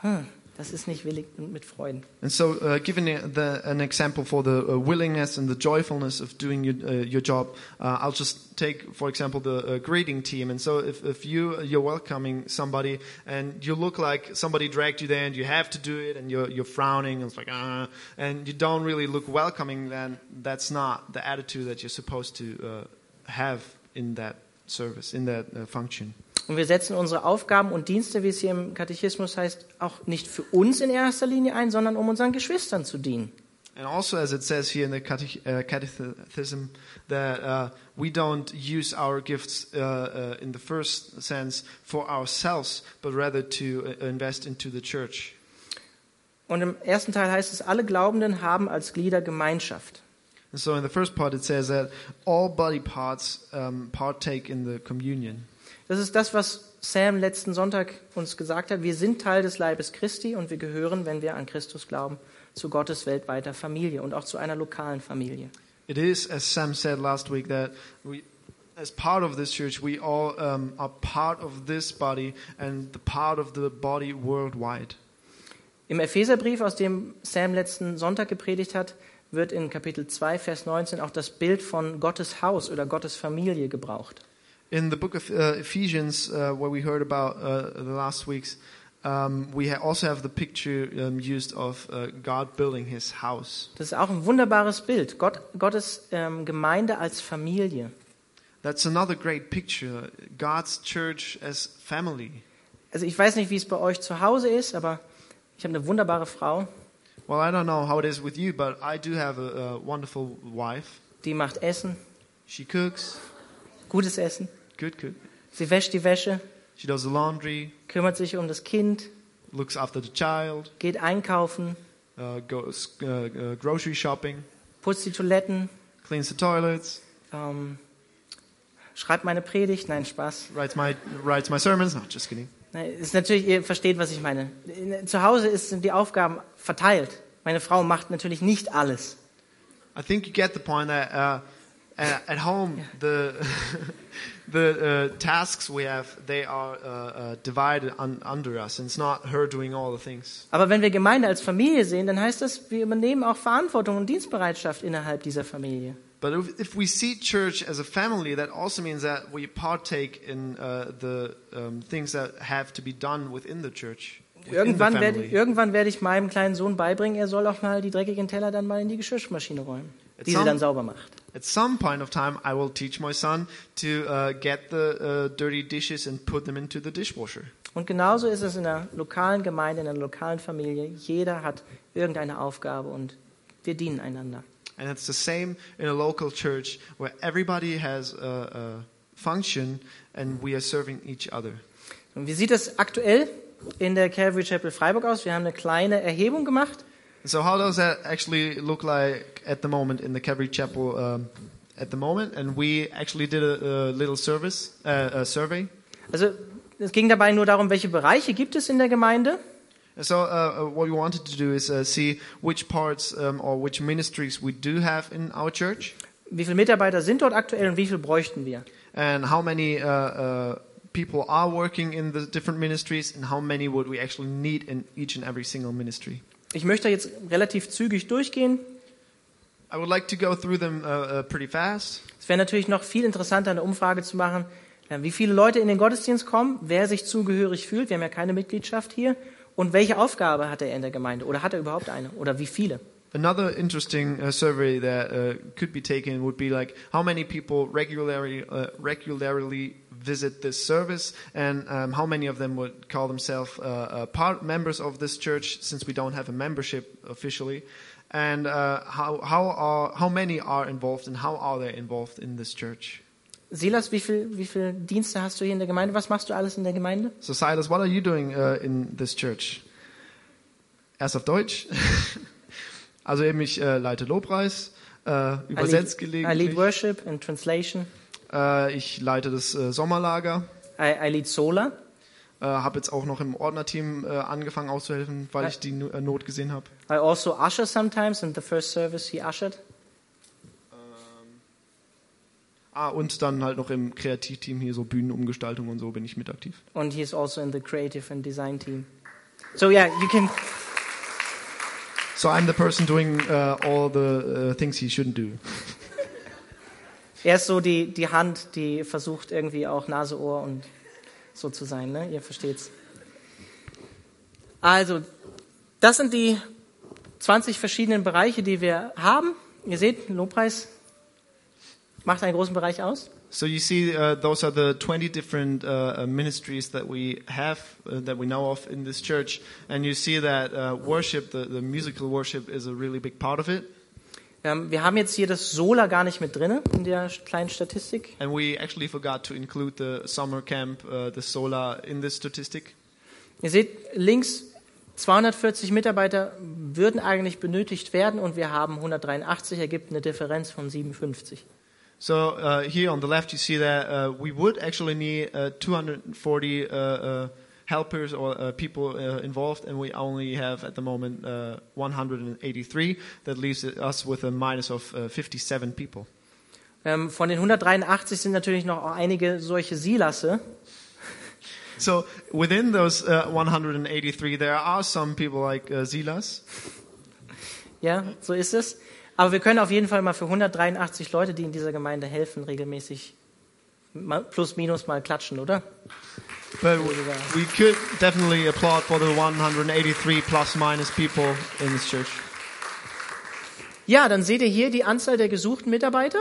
hm, das ist nicht willig und mit Freuden. And so, uh, giving the, an example for the uh, willingness and the joyfulness of doing your, uh, your job, uh, I'll just take, for example, the uh, greeting team. And so, if, if you you're welcoming somebody and you look like somebody dragged you there and you have to do it and you're you're frowning and it's like uh, and you don't really look welcoming, then that's not the attitude that you're supposed to have in that service, in that function. Und wir setzen unsere Aufgaben und Dienste, wie es hier im Katechismus heißt, auch nicht für uns in erster Linie ein, sondern um unseren Geschwistern zu dienen. And also, as it says here in the uh, catechism, that uh, we don't use our gifts uh, uh, in the first sense for ourselves, but rather to uh, invest into the church. Und im ersten Teil heißt es, alle Glaubenden haben als Glieder Gemeinschaft. And so, in the first part, it says that all body parts um, partake in the communion. Das ist das, was Sam letzten Sonntag uns gesagt hat. Wir sind Teil des Leibes Christi und wir gehören, wenn wir an Christus glauben, zu Gottes weltweiter Familie und auch zu einer lokalen Familie. It is, as Sam said last week, that we, as part of this church, we all um, are part of this body and the part of the body worldwide. Im Epheserbrief, aus dem Sam letzten Sonntag gepredigt hat, wird in Kapitel 2, Vers 19 auch das Bild von Gottes Haus oder Gottes Familie gebraucht. In the book of uh, Ephesians, uh, where we heard about uh, the last weeks, um, we ha- also have the picture um, used of uh, God building His house. Das ist auch ein wunderbares Bild. Gott, Gottes ähm, Gemeinde als Familie. That's another great picture. God's church as family. Also ich weiß nicht, wie es bei euch zu Hause ist, aber ich habe eine wunderbare Frau, Well, I don't know how it is with you, but I do have a, a wonderful wife. die macht Essen, She cooks, gutes Essen. Good cook. Sie wäscht die Wäsche, She does the laundry, kümmert sich um das Kind, looks after the child, geht einkaufen, uh, goes uh, uh, grocery shopping, putzt die Toiletten, cleans the toilets, ähm, schreibt meine Predigt. Nein, Spaß. writes my writes my sermons. No, just kidding. Nein, Ist natürlich, ihr versteht, was ich meine. In- Zu Hause ist, sind die Aufgaben verteilt. Meine Frau macht natürlich nicht alles. I think you get the point that uh, at, at home the the uh, tasks we have they are uh, uh, divided un, under us, and it's not her doing all the things. Aber wenn wir Gemeinde als Familie sehen, dann heißt das, wir übernehmen auch Verantwortung und Dienstbereitschaft innerhalb dieser Familie. But if, if we see church as a family, that also means that we partake in uh, the um, things that have to be done within the church. Irgendwann werde, irgendwann werde ich meinem kleinen Sohn beibringen, er soll auch mal die dreckigen Teller dann mal in die Geschirrmaschine räumen, die sie dann sauber macht. At some point of time, I will teach my son to uh, get the uh, dirty dishes and put them into the dishwasher. Und genauso ist es in einer lokalen Gemeinde, in einer lokalen Familie. Jeder hat irgendeine Aufgabe und wir dienen einander. And it's the same in a local church where everybody has a, a function and we are serving each other. Und wie sieht es aktuell in der Calvary Chapel Freiburg aus? Wir haben eine kleine Erhebung gemacht. So how does that actually look like at the moment in the Calvary Chapel um, at the moment? And we actually did a, a little service, uh, a survey. Also es ging dabei nur darum, welche Bereiche gibt es in der Gemeinde. So uh, uh, what we wanted to do is uh, see which parts um, or which ministries we do have in our church Wie viele Mitarbeiter sind dort aktuell und wie viel bräuchten wir? and how many uh, uh, people are working in the different ministries and how many would we actually need in each and every single ministry. Ich möchte jetzt relativ zügig durchgehen. I would like to go through them uh, uh, pretty fast. Es wäre natürlich noch viel interessanter, eine Umfrage zu machen, ja, wie viele Leute in den Gottesdienst kommen, wer sich zugehörig fühlt. Wir haben ja keine Mitgliedschaft hier. Und welche Aufgabe hat er in der Gemeinde? Oder hat er überhaupt eine? Oder wie viele? Another interesting uh, survey that uh, could be taken would be like how many people regularly uh, regularly visit this service, and um, how many of them would call themselves uh, uh, part members of this church, since we don't have a membership officially, and uh, how how are how many are involved and how are they involved in this church? Silas, wie viel, wie viele Dienste hast du hier in der Gemeinde? Was machst du alles in der Gemeinde? So Silas, what are you doing uh, in this church? Erst auf Deutsch. also eben ich äh, leite Lobpreis, äh, übersetzt lead, I lead worship and translation. Äh, ich leite das äh, Sommerlager. I, I lead Sola. Äh, habe jetzt auch noch im Ordnerteam äh, angefangen auszuhelfen, weil Ja. ich die äh, Not gesehen habe. I also usher sometimes. In the first service, he ushered. Ah, und dann halt noch im Kreativteam hier so Bühnenumgestaltung und so bin ich mit aktiv. And he is also in the creative and design team. So yeah, you can. So I'm the person doing uh, all the uh, things he shouldn't do. Er ist so die, die Hand, die versucht irgendwie auch Nase, Ohr und so zu sein, ne? Ihr versteht's. Also, das sind die 20 verschiedenen Bereiche, die wir haben. Ihr seht, Lobpreis macht einen großen Bereich aus. So you see, uh, those are the 20 different uh, uh, ministries that we have, uh, that we know of in this church. And you see that uh, worship, the, the musical worship, is a really big part of it. Ähm, wir haben jetzt hier das Sola gar nicht mit drin in der kleinen Statistik. And we actually forgot to include the summer camp, uh, the Solar, in this statistic. Ihr seht links, 240 Mitarbeiter würden eigentlich benötigt werden und wir haben 183, ergibt eine Differenz von 57. So uh, here on the left, you see that uh, we would actually need uh, 240 uh, uh, helpers or uh, people uh, involved, and we only have at the moment uh, 183. That leaves us with a minus of uh, 57 people. Ähm, von den 183 sind natürlich noch einige solche Silasse. So within those uh, 183, there are some people like uh, Silas. Ja, so ist es. Aber wir können auf jeden Fall mal für 183 Leute, die in dieser Gemeinde helfen, regelmäßig plus minus mal klatschen, oder? But we could definitely applaud for the 183 plus minus people in this church. Ja, dann seht ihr hier die Anzahl der gesuchten Mitarbeiter.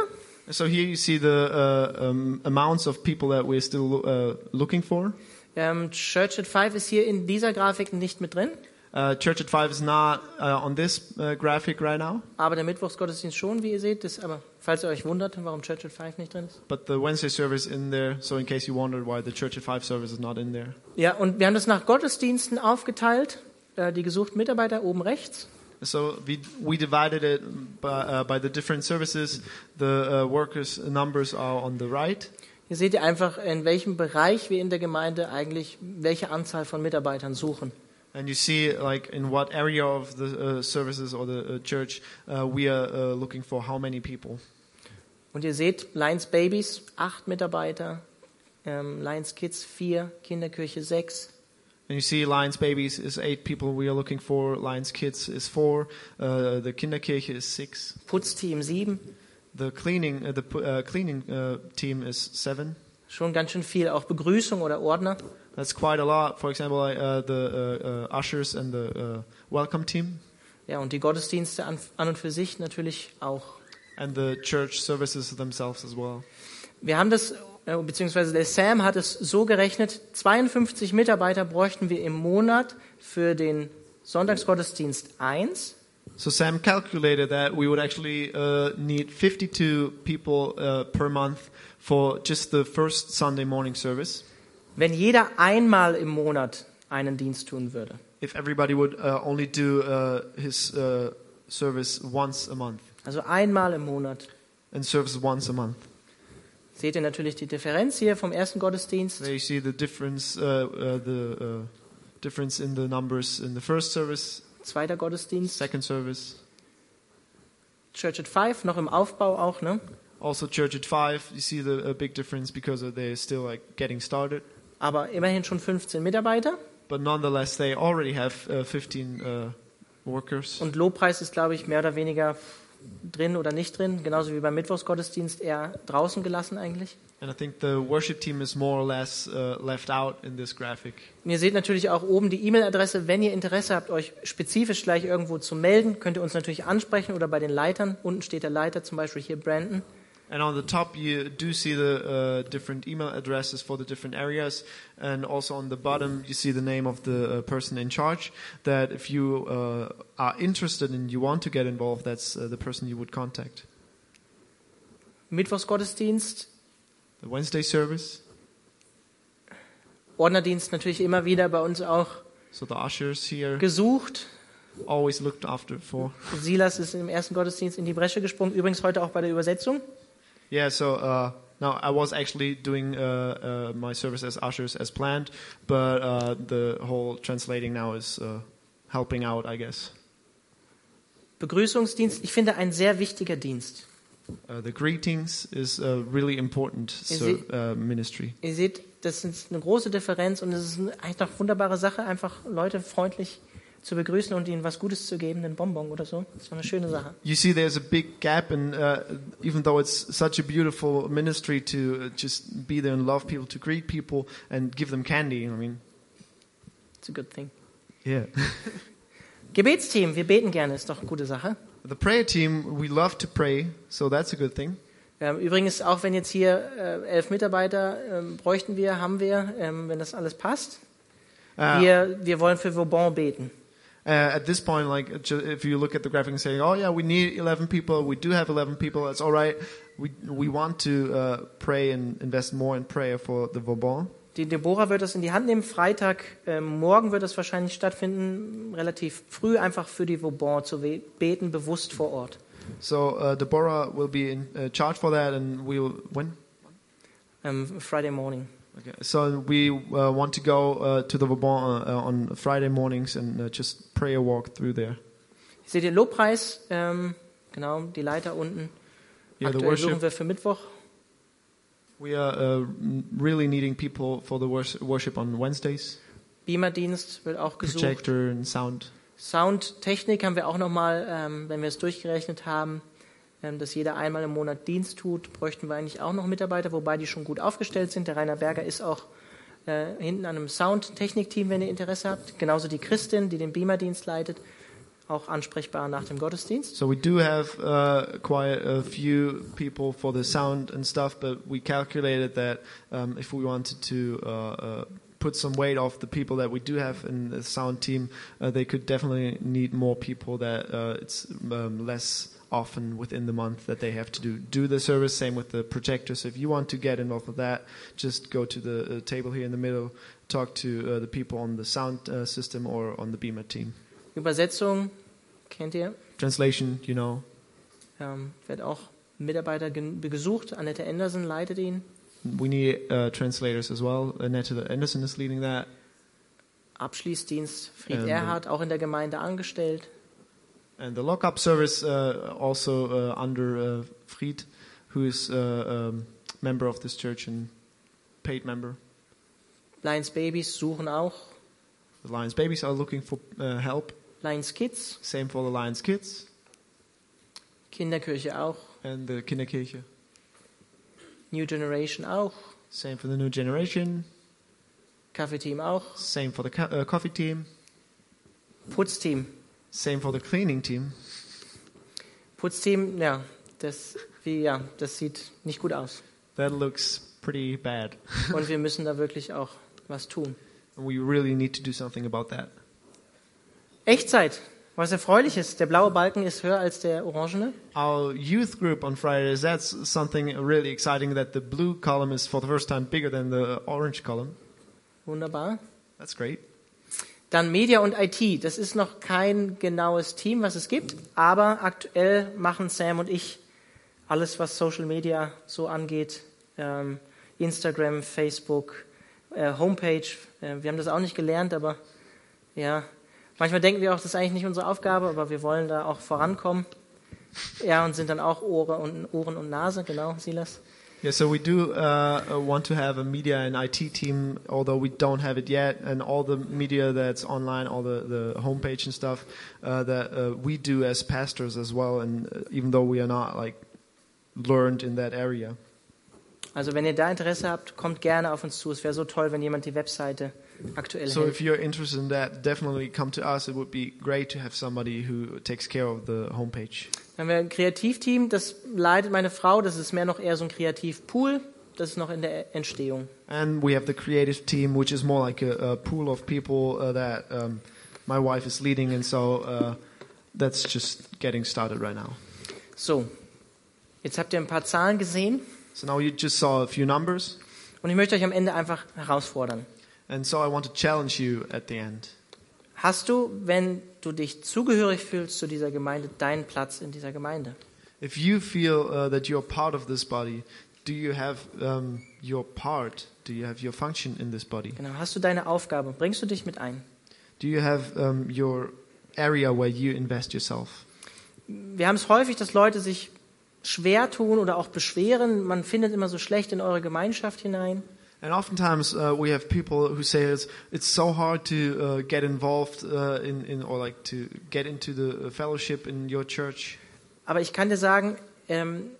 So here you see the uh, um, amounts of people that we're still uh, looking for. Ähm, Church at Five ist hier in dieser Grafik nicht mit drin, Uh, Church at Five is not uh, on this uh, graphic right now, aber der Mittwochsgottesdienst schon, wie ihr seht. Das, aber falls ihr euch wundert, warum Church at Five nicht drin ist. but the Wednesday service in there. So in case you wondered why the Church at Five service is not in there. Ja, und wir haben das nach Gottesdiensten aufgeteilt. Äh, die gesuchten Mitarbeiter oben rechts. So we we divided it by, uh, by the different services. The uh, workers numbers are on the right, Hier seht ihr einfach, in welchem Bereich wir in der Gemeinde eigentlich welche Anzahl von Mitarbeitern suchen. And you see like in what area of the uh, services or the uh, church uh, we are uh, looking for how many people. Und ihr seht, Lions Babies, acht Mitarbeiter, ähm, Lions Kids, vier, Kinderkirche, sechs. And you see Lions Babies is eight people we are looking for. Lions Kids is four. Uh, the Kinderkirche is six. Putzteam sieben. The cleaning uh, the cleaning team is seven. Schon ganz schön viel, auch Begrüßung oder Ordner. That's quite a lot. For example, uh, the uh, uh, ushers and the uh, welcome team, Ja, und die Gottesdienste an, an und für sich natürlich auch. and the church services themselves as well. Wir haben das, äh, beziehungsweise der Sam hat es so gerechnet, 52 Mitarbeiter bräuchten wir im Monat für den Sonntagsgottesdienst 1, So Sam calculated that we would actually uh, need 52 people uh, per month for just the first Sunday morning service. Wenn jeder einmal im Monat einen Dienst tun würde. If everybody would uh, only do uh, his uh, service once a month Also einmal im Monat. and service once a month. Seht ihr natürlich die Differenz hier vom ersten Gottesdienst. There you see the difference, uh, uh, the uh, difference in the numbers in the first service, Zweiter Gottesdienst. second service. Church at Five, noch im Aufbau auch, ne? Also church at five, you see the big difference because they're still like getting started. Aber immerhin schon 15 Mitarbeiter. But nonetheless, they already have uh, 15 uh, workers. Und Lobpreis ist, glaube ich, mehr oder weniger drin oder nicht drin. Genauso wie beim Mittwochsgottesdienst eher draußen gelassen eigentlich. And I think the worship team is more or less uh, left out in this graphic. Und ihr seht natürlich auch oben die E-Mail-Adresse. Wenn ihr Interesse habt, euch spezifisch gleich irgendwo zu melden, könnt ihr uns natürlich ansprechen oder bei den Leitern. Unten steht der Leiter, zum Beispiel hier Brandon. And on the top, you do see the uh, different email addresses for the different areas. And also on the bottom, you see the name of the uh, person in charge. That if you uh, are interested and you want to get involved, that's uh, the person you would contact. Mittwochsgottesdienst, The Wednesday service. Ordnerdienst natürlich immer wieder bei uns auch So the ushers here gesucht. always looked after for. Silas ist im ersten Gottesdienst in die Bresche gesprungen, übrigens heute auch bei der Übersetzung. Yeah, so uh, now I was actually doing uh, uh, my service as ushers as planned, but uh, the whole translating now is uh, helping out, I guess. Begrüßungsdienst, ich finde ein sehr wichtiger Dienst. Uh, the greetings is a really important it- uh, ministry. Ihr seht, das ist eine große Differenz und es ist eine- eine wunderbare Sache, einfach Leute freundlich zu begrüßen und ihnen was Gutes zu geben, einen Bonbon oder so. Das ist doch eine schöne Sache. You see, there's a big gap, and uh, even though it's such a beautiful ministry to uh, just be there and love people, to greet people and give them candy, I mean, It's a good thing. yeah. Gebetsteam, wir beten gerne, ist doch eine gute Sache. the prayer team, we love to pray, so that's a good thing. Ähm, übrigens, auch wenn jetzt hier äh, elf Mitarbeiter ähm, bräuchten wir, haben wir, ähm, wenn das alles passt. Uh, Wir, wir wollen für Vauban beten. Uh, at this point, like if you look at the graphic and say, "Oh yeah, we need 11 people. We do have 11 people. That's all right. We we want to uh, pray and invest more in prayer for the Vauban." Die Deborah wird das in die Hand nehmen. Freitag, ähm, morgen wird das wahrscheinlich stattfinden, relativ früh, einfach für die Vauban zu beten, bewusst vor Ort. So uh, Deborah will be in uh, charge for that, and we'll when. Ähm, Friday morning. Okay. So we uh, want to go uh, to the Vauban uh, on Friday mornings and uh, just pray a walk through there. Seht ihr Lobpreis? Ähm, genau, die Leiter unten. Yeah, Aktuell suchen wir für Mittwoch. We are uh, really needing people for the wors- worship on Wednesdays. Beamerdienst wird auch gesucht. Projector and sound. Soundtechnik haben wir auch nochmal, ähm, wenn wir es durchgerechnet haben, dass jeder einmal im Monat Dienst tut, bräuchten wir eigentlich auch noch Mitarbeiter, wobei die schon gut aufgestellt sind. Der Rainer Berger ist auch äh, hinten an einem Soundtechnik-Team, wenn ihr Interesse habt. Genauso die Christin, die den Beamerdienst leitet, auch ansprechbar nach dem Gottesdienst. So we do have uh, quite a few people for the sound and stuff, but we calculated that um, if we wanted to uh, uh, put some weight off the people that we do have in the sound team. Uh, they could definitely need more people that uh, it's um, less often within the month that they have to do do the service. Same with the projector. So if you want to get involved with that, just go to the uh, table here in the middle, talk to uh, the people on the sound uh, system or on the Beamer team. Übersetzung kennt ihr. Translation, you know, Ähm, wird auch Mitarbeiter gesucht. Annette Anderson leitet ihn. We need uh, translators as well. Annette Anderson is leading that. Abschließdienst Fried Ähm, Erhard, auch in der Gemeinde angestellt. And the lockup service uh, also uh, under uh, Fried, who is a um, member of this church and paid member. Lions Babies suchen auch. The Lions Babies are looking for uh, help. Lions Kids, Same for the Lions Kids Kinderkirche auch. and the Kinderkirche. New Generation auch. Same for the New Generation. Kaffeeteam auch. Same for the co- uh, coffee team. Putzteam. Same for the cleaning team. Putzteam, ja, das, wie, ja, das sieht nicht gut aus. That looks pretty bad. Und wir müssen da wirklich auch was tun. We really need to do something about that. Echtzeit, was Erfreuliches. Der blaue Balken ist höher als der orangene. Our youth group on Fridays, that's something really exciting that the blue column is for the first time bigger than the orange column. Wunderbar. That's great. Dann Media und IT. Das ist noch kein genaues Team, was es gibt, aber aktuell machen Sam und ich alles, was Social Media so angeht. Ähm, Instagram, Facebook, äh, Homepage. Äh, wir haben das auch nicht gelernt, aber ja, manchmal denken wir auch, das ist eigentlich nicht unsere Aufgabe, aber wir wollen da auch vorankommen. Ja, und sind dann auch Ohren und, Ohren und Nase, genau, Silas. Yeah, so we do uh, uh, want to have a media and IT team, although we don't have it yet, and all the media that's online, all the, the homepage and stuff uh, that uh, we do as pastors as well, and uh, even though we are not like learned in that area. Also wenn ihr da Interesse habt, kommt gerne auf uns zu. Es wäre so toll, wenn jemand die Webseite aktuell So hält. if you're interested in that, definitely come to us. It would be great to have somebody who takes care of the homepage. Dann haben wir ein Kreativteam, das leitet meine Frau. Das ist mehr noch eher so ein Kreativpool. Das ist noch in der Entstehung. And we have the creative team, which is more like a, a pool of people uh, that um, my wife is leading, and so uh, that's just getting started right now. So, jetzt habt ihr ein paar Zahlen gesehen So now you just saw a few numbers, und ich möchte euch am Ende einfach herausfordern. And so I want to challenge you at the end. Hast du, wenn du dich zugehörig fühlst zu dieser Gemeinde, deinen Platz in dieser Gemeinde? If you feel uh, that you're part of this body, do you have um, your part? Do you have your function in this body? Genau. Hast du deine Aufgabe? Bringst du dich mit ein? Do you have um, your area where you invest yourself? Wir haben es häufig, dass Leute sich schwer tun oder auch beschweren. Man findet immer so schlecht in eure Gemeinschaft hinein. And oftentimes uh, we have people who say it's, it's so hard to uh, get involved uh, in, in or like to get into the fellowship in your church. Aber ich kann dir sagen, ähm,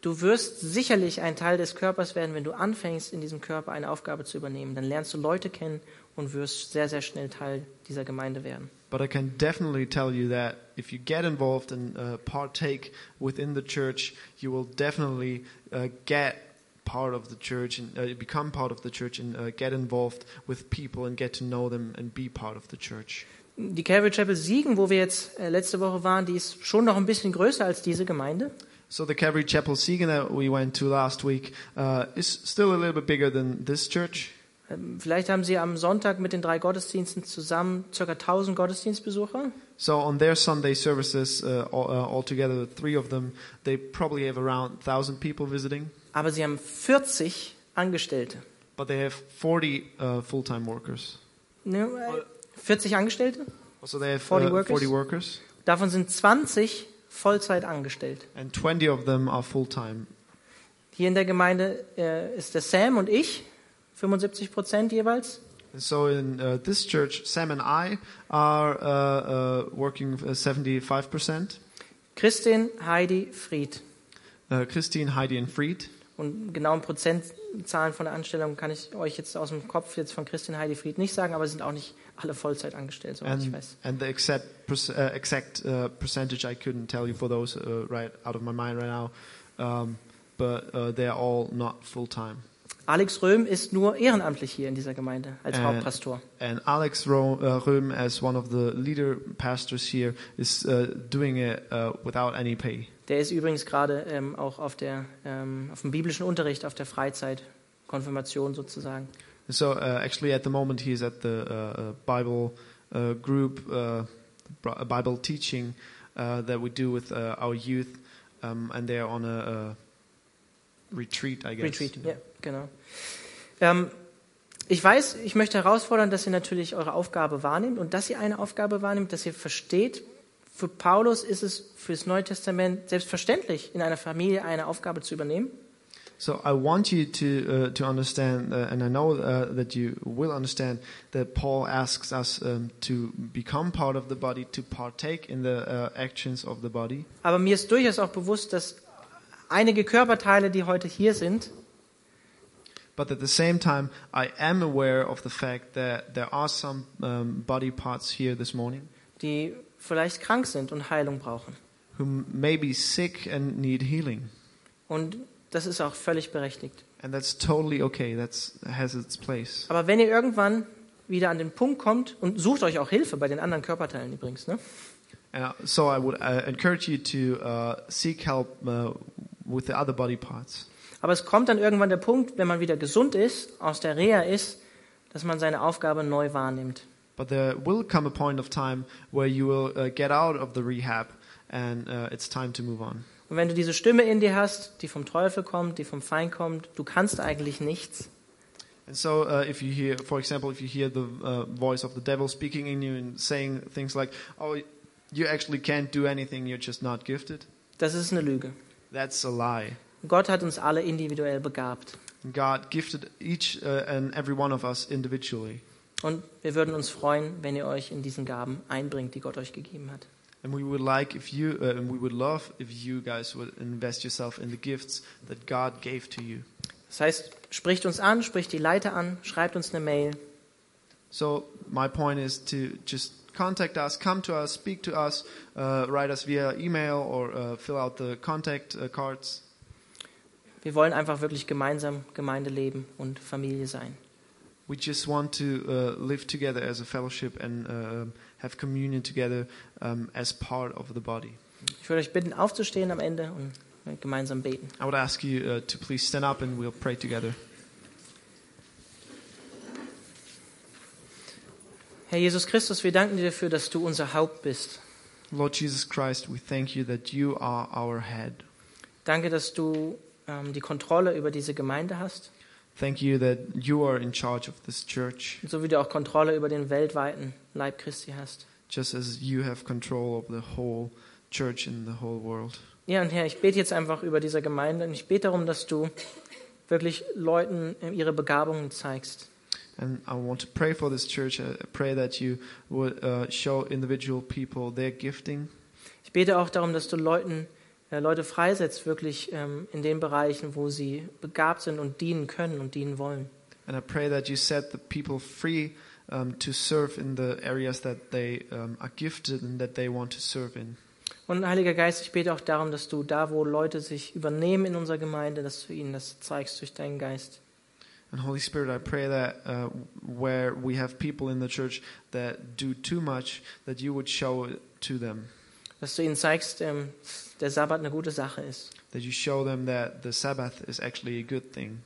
du wirst sicherlich ein Teil des Körpers werden, wenn du anfängst, in diesem Körper eine Aufgabe zu übernehmen. Dann lernst du Leute kennen und wirst sehr, sehr schnell Teil dieser Gemeinde werden. But I can definitely tell you that if you get involved and uh, partake within the church, you will definitely uh, get part of the church and uh, become part of the church and uh, get involved with people and get to know them and be part of the church. Die Calvary Chapel Siegen, wo wir jetzt äh, letzte Woche waren, die ist schon noch ein bisschen größer als diese Gemeinde. So the Calvary Chapel Siegen that we went to last week uh, is still a little bit bigger than this church. Ähm, Vielleicht haben sie am Sonntag mit den drei Gottesdiensten zusammen ca. 1000 Gottesdienstbesucher. So on their Sunday services, uh, all, uh, altogether, three of them, they probably have around thousand people visiting, Aber sie haben 40 Angestellte. but they have 40 uh, full-time workers. Ne, äh, 40 Angestellte? So they have 40 uh, workers? 40 workers, Davon sind 20 Vollzeit angestellt. and 20 of them are full-time. Hier in der Gemeinde äh, ist der Sam und ich, 75 Prozent jeweils. And so in uh, this church, Sam and I are uh, uh, working uh, 75%. Christin, Heidi, Fried. Uh, Christine, Heidi, and Fried. Und genauen Prozentzahlen von der Anstellung kann ich euch jetzt aus dem Kopf jetzt von Christin, Heidi, Fried nicht sagen, aber sie sind auch nicht alle Vollzeit angestellt, soweit ich And, weiß. and the exact, uh, exact uh, percentage I couldn't tell you for those uh, right out of my mind right now, um, but uh, they're all not full time. Alex Röhm ist nur ehrenamtlich hier in dieser Gemeinde als Äh, Hauptpastor. And Alex uh, Röhm, as one of the leader pastors here, is uh, doing it uh, without any pay. Der ist übrigens gerade ähm, auch auf, der, ähm, auf dem biblischen Unterricht, auf der Freizeit, Konfirmation sozusagen. So uh, actually, at the moment, he's at the uh, uh, Bible uh, group, uh, Bri- Bible teaching uh, that we do with uh, our youth, um, and they're on a, a retreat, I guess. Retreat, ja, genau. Ähm, ich weiß, ich möchte herausfordern, dass ihr natürlich eure Aufgabe wahrnehmt und dass ihr eine Aufgabe wahrnehmt, dass ihr versteht, für Paulus ist es fürs Neue Testament selbstverständlich, in einer Familie eine Aufgabe zu übernehmen. So I want you to uh, to understand, uh, and I know uh, that you will understand that Paul asks us um, to become part of the body, to partake in the uh, actions of the body. Aber mir ist durchaus auch bewusst, dass einige Körperteile, die heute hier sind, But at the same time, I am aware of the fact that there are some um, body parts here this morning die vielleicht krank sind und Heilung brauchen. who may be sick and need healing, Und das ist auch völlig berechtigt. and that's totally okay. That's has its place. Aber wenn ihr irgendwann wieder an den Punkt kommt und sucht euch auch Hilfe bei den anderen Körperteilen übrigens, ne? And uh, so I would uh, encourage you to uh, seek help uh, with the other body parts. Aber es kommt dann irgendwann der Punkt, wenn man wieder gesund ist, aus der Reha ist, dass man seine Aufgabe neu wahrnimmt. But there will come a point of time where you will uh, get out of the rehab and uh, it's time to move on. Und wenn du diese Stimme in dir hast, die vom Teufel kommt, die vom Feind kommt, du kannst eigentlich nichts, And so, uh, if you hear, for example, if you hear the uh, voice of the devil speaking in you and saying things like, "Oh, you actually can't do anything; you're just not gifted," das ist eine Lüge. that's a lie. Gott hat uns alle individuell begabt. God gifted each uh, and every one of us individually, Und wir würden uns freuen, wenn ihr euch in diesen Gaben einbringt, die Gott euch gegeben hat. and we would like if you, uh, and we would love if you guys would invest yourself in the gifts that God gave to you. Das heißt, spricht uns an, spricht die Leiter an, schreibt uns eine Mail. So my point is to just contact us, come to us, speak to us, uh, write us via email or uh, fill out the contact uh, cards. Wir wollen einfach wirklich gemeinsam Gemeinde leben und Familie sein. We just want to uh, live together as a fellowship and uh, have communion together um, as part of the body. Ich würde euch bitten, aufzustehen am Ende und wir gemeinsam beten. I would ask you uh, to please stand up and we'll pray together. Herr Jesus Christus, wir danken dir dafür, dass du unser Haupt bist. Lord Jesus Christ, we thank you that you are our head. Danke, dass du ähm, die Kontrolle über diese Gemeinde hast, Thank you that you are in charge of this church, so wie du auch Kontrolle über den weltweiten Leib Christi hast. just as you have control of the whole church in the whole world. Ja, und Herr, ich bete jetzt einfach über diese Gemeinde und ich bete darum, dass du wirklich Leuten ihre Begabungen zeigst. And I want to pray for this church. I pray that you would uh, show individual people their gifting. Ich bete auch darum, dass du Leuten, Leute freisetzt, wirklich ähm, in den Bereichen, wo sie begabt sind und dienen können und dienen wollen. And I pray that you set the people free um, to serve in the areas that they um, are gifted and that they want to serve in. Und Heiliger Geist, ich bete auch darum, dass du da, wo Leute sich übernehmen in unserer Gemeinde, dass du ihnen das zeigst durch deinen Geist. And Holy Spirit, I pray that uh, where we have people in the church that do too much, that you would show it to them. Dass du ihnen zeigst, ähm, der Sabbat eine gute Sache ist. That you show them that the Sabbath is actually a good thing.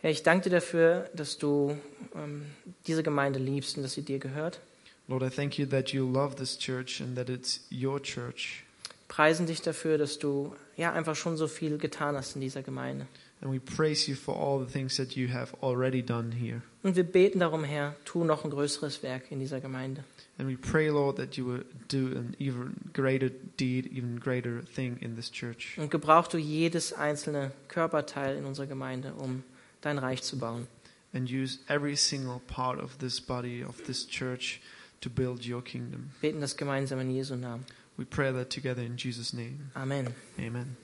Herr, ich danke dir dafür, dass du ähm, diese Gemeinde liebst und dass sie dir gehört. Lord, I thank you that you love this church and that it's your church. Preisen dich dafür, dass du ja einfach schon so viel getan hast in dieser Gemeinde. And we praise you for all the things that you have already done here. Und wir beten darum, Herr, tu noch ein größeres Werk in dieser Gemeinde. And we pray, Lord, that you would do an even greater deed, even greater thing in this church. Und gebrauch du jedes einzelne Körperteil in unserer Gemeinde, um dein Reich zu bauen. And use every single part of this body, of this church, to build your kingdom. Beten das gemeinsam in Jesu Namen. We pray that together in Jesus' name. Amen. Amen.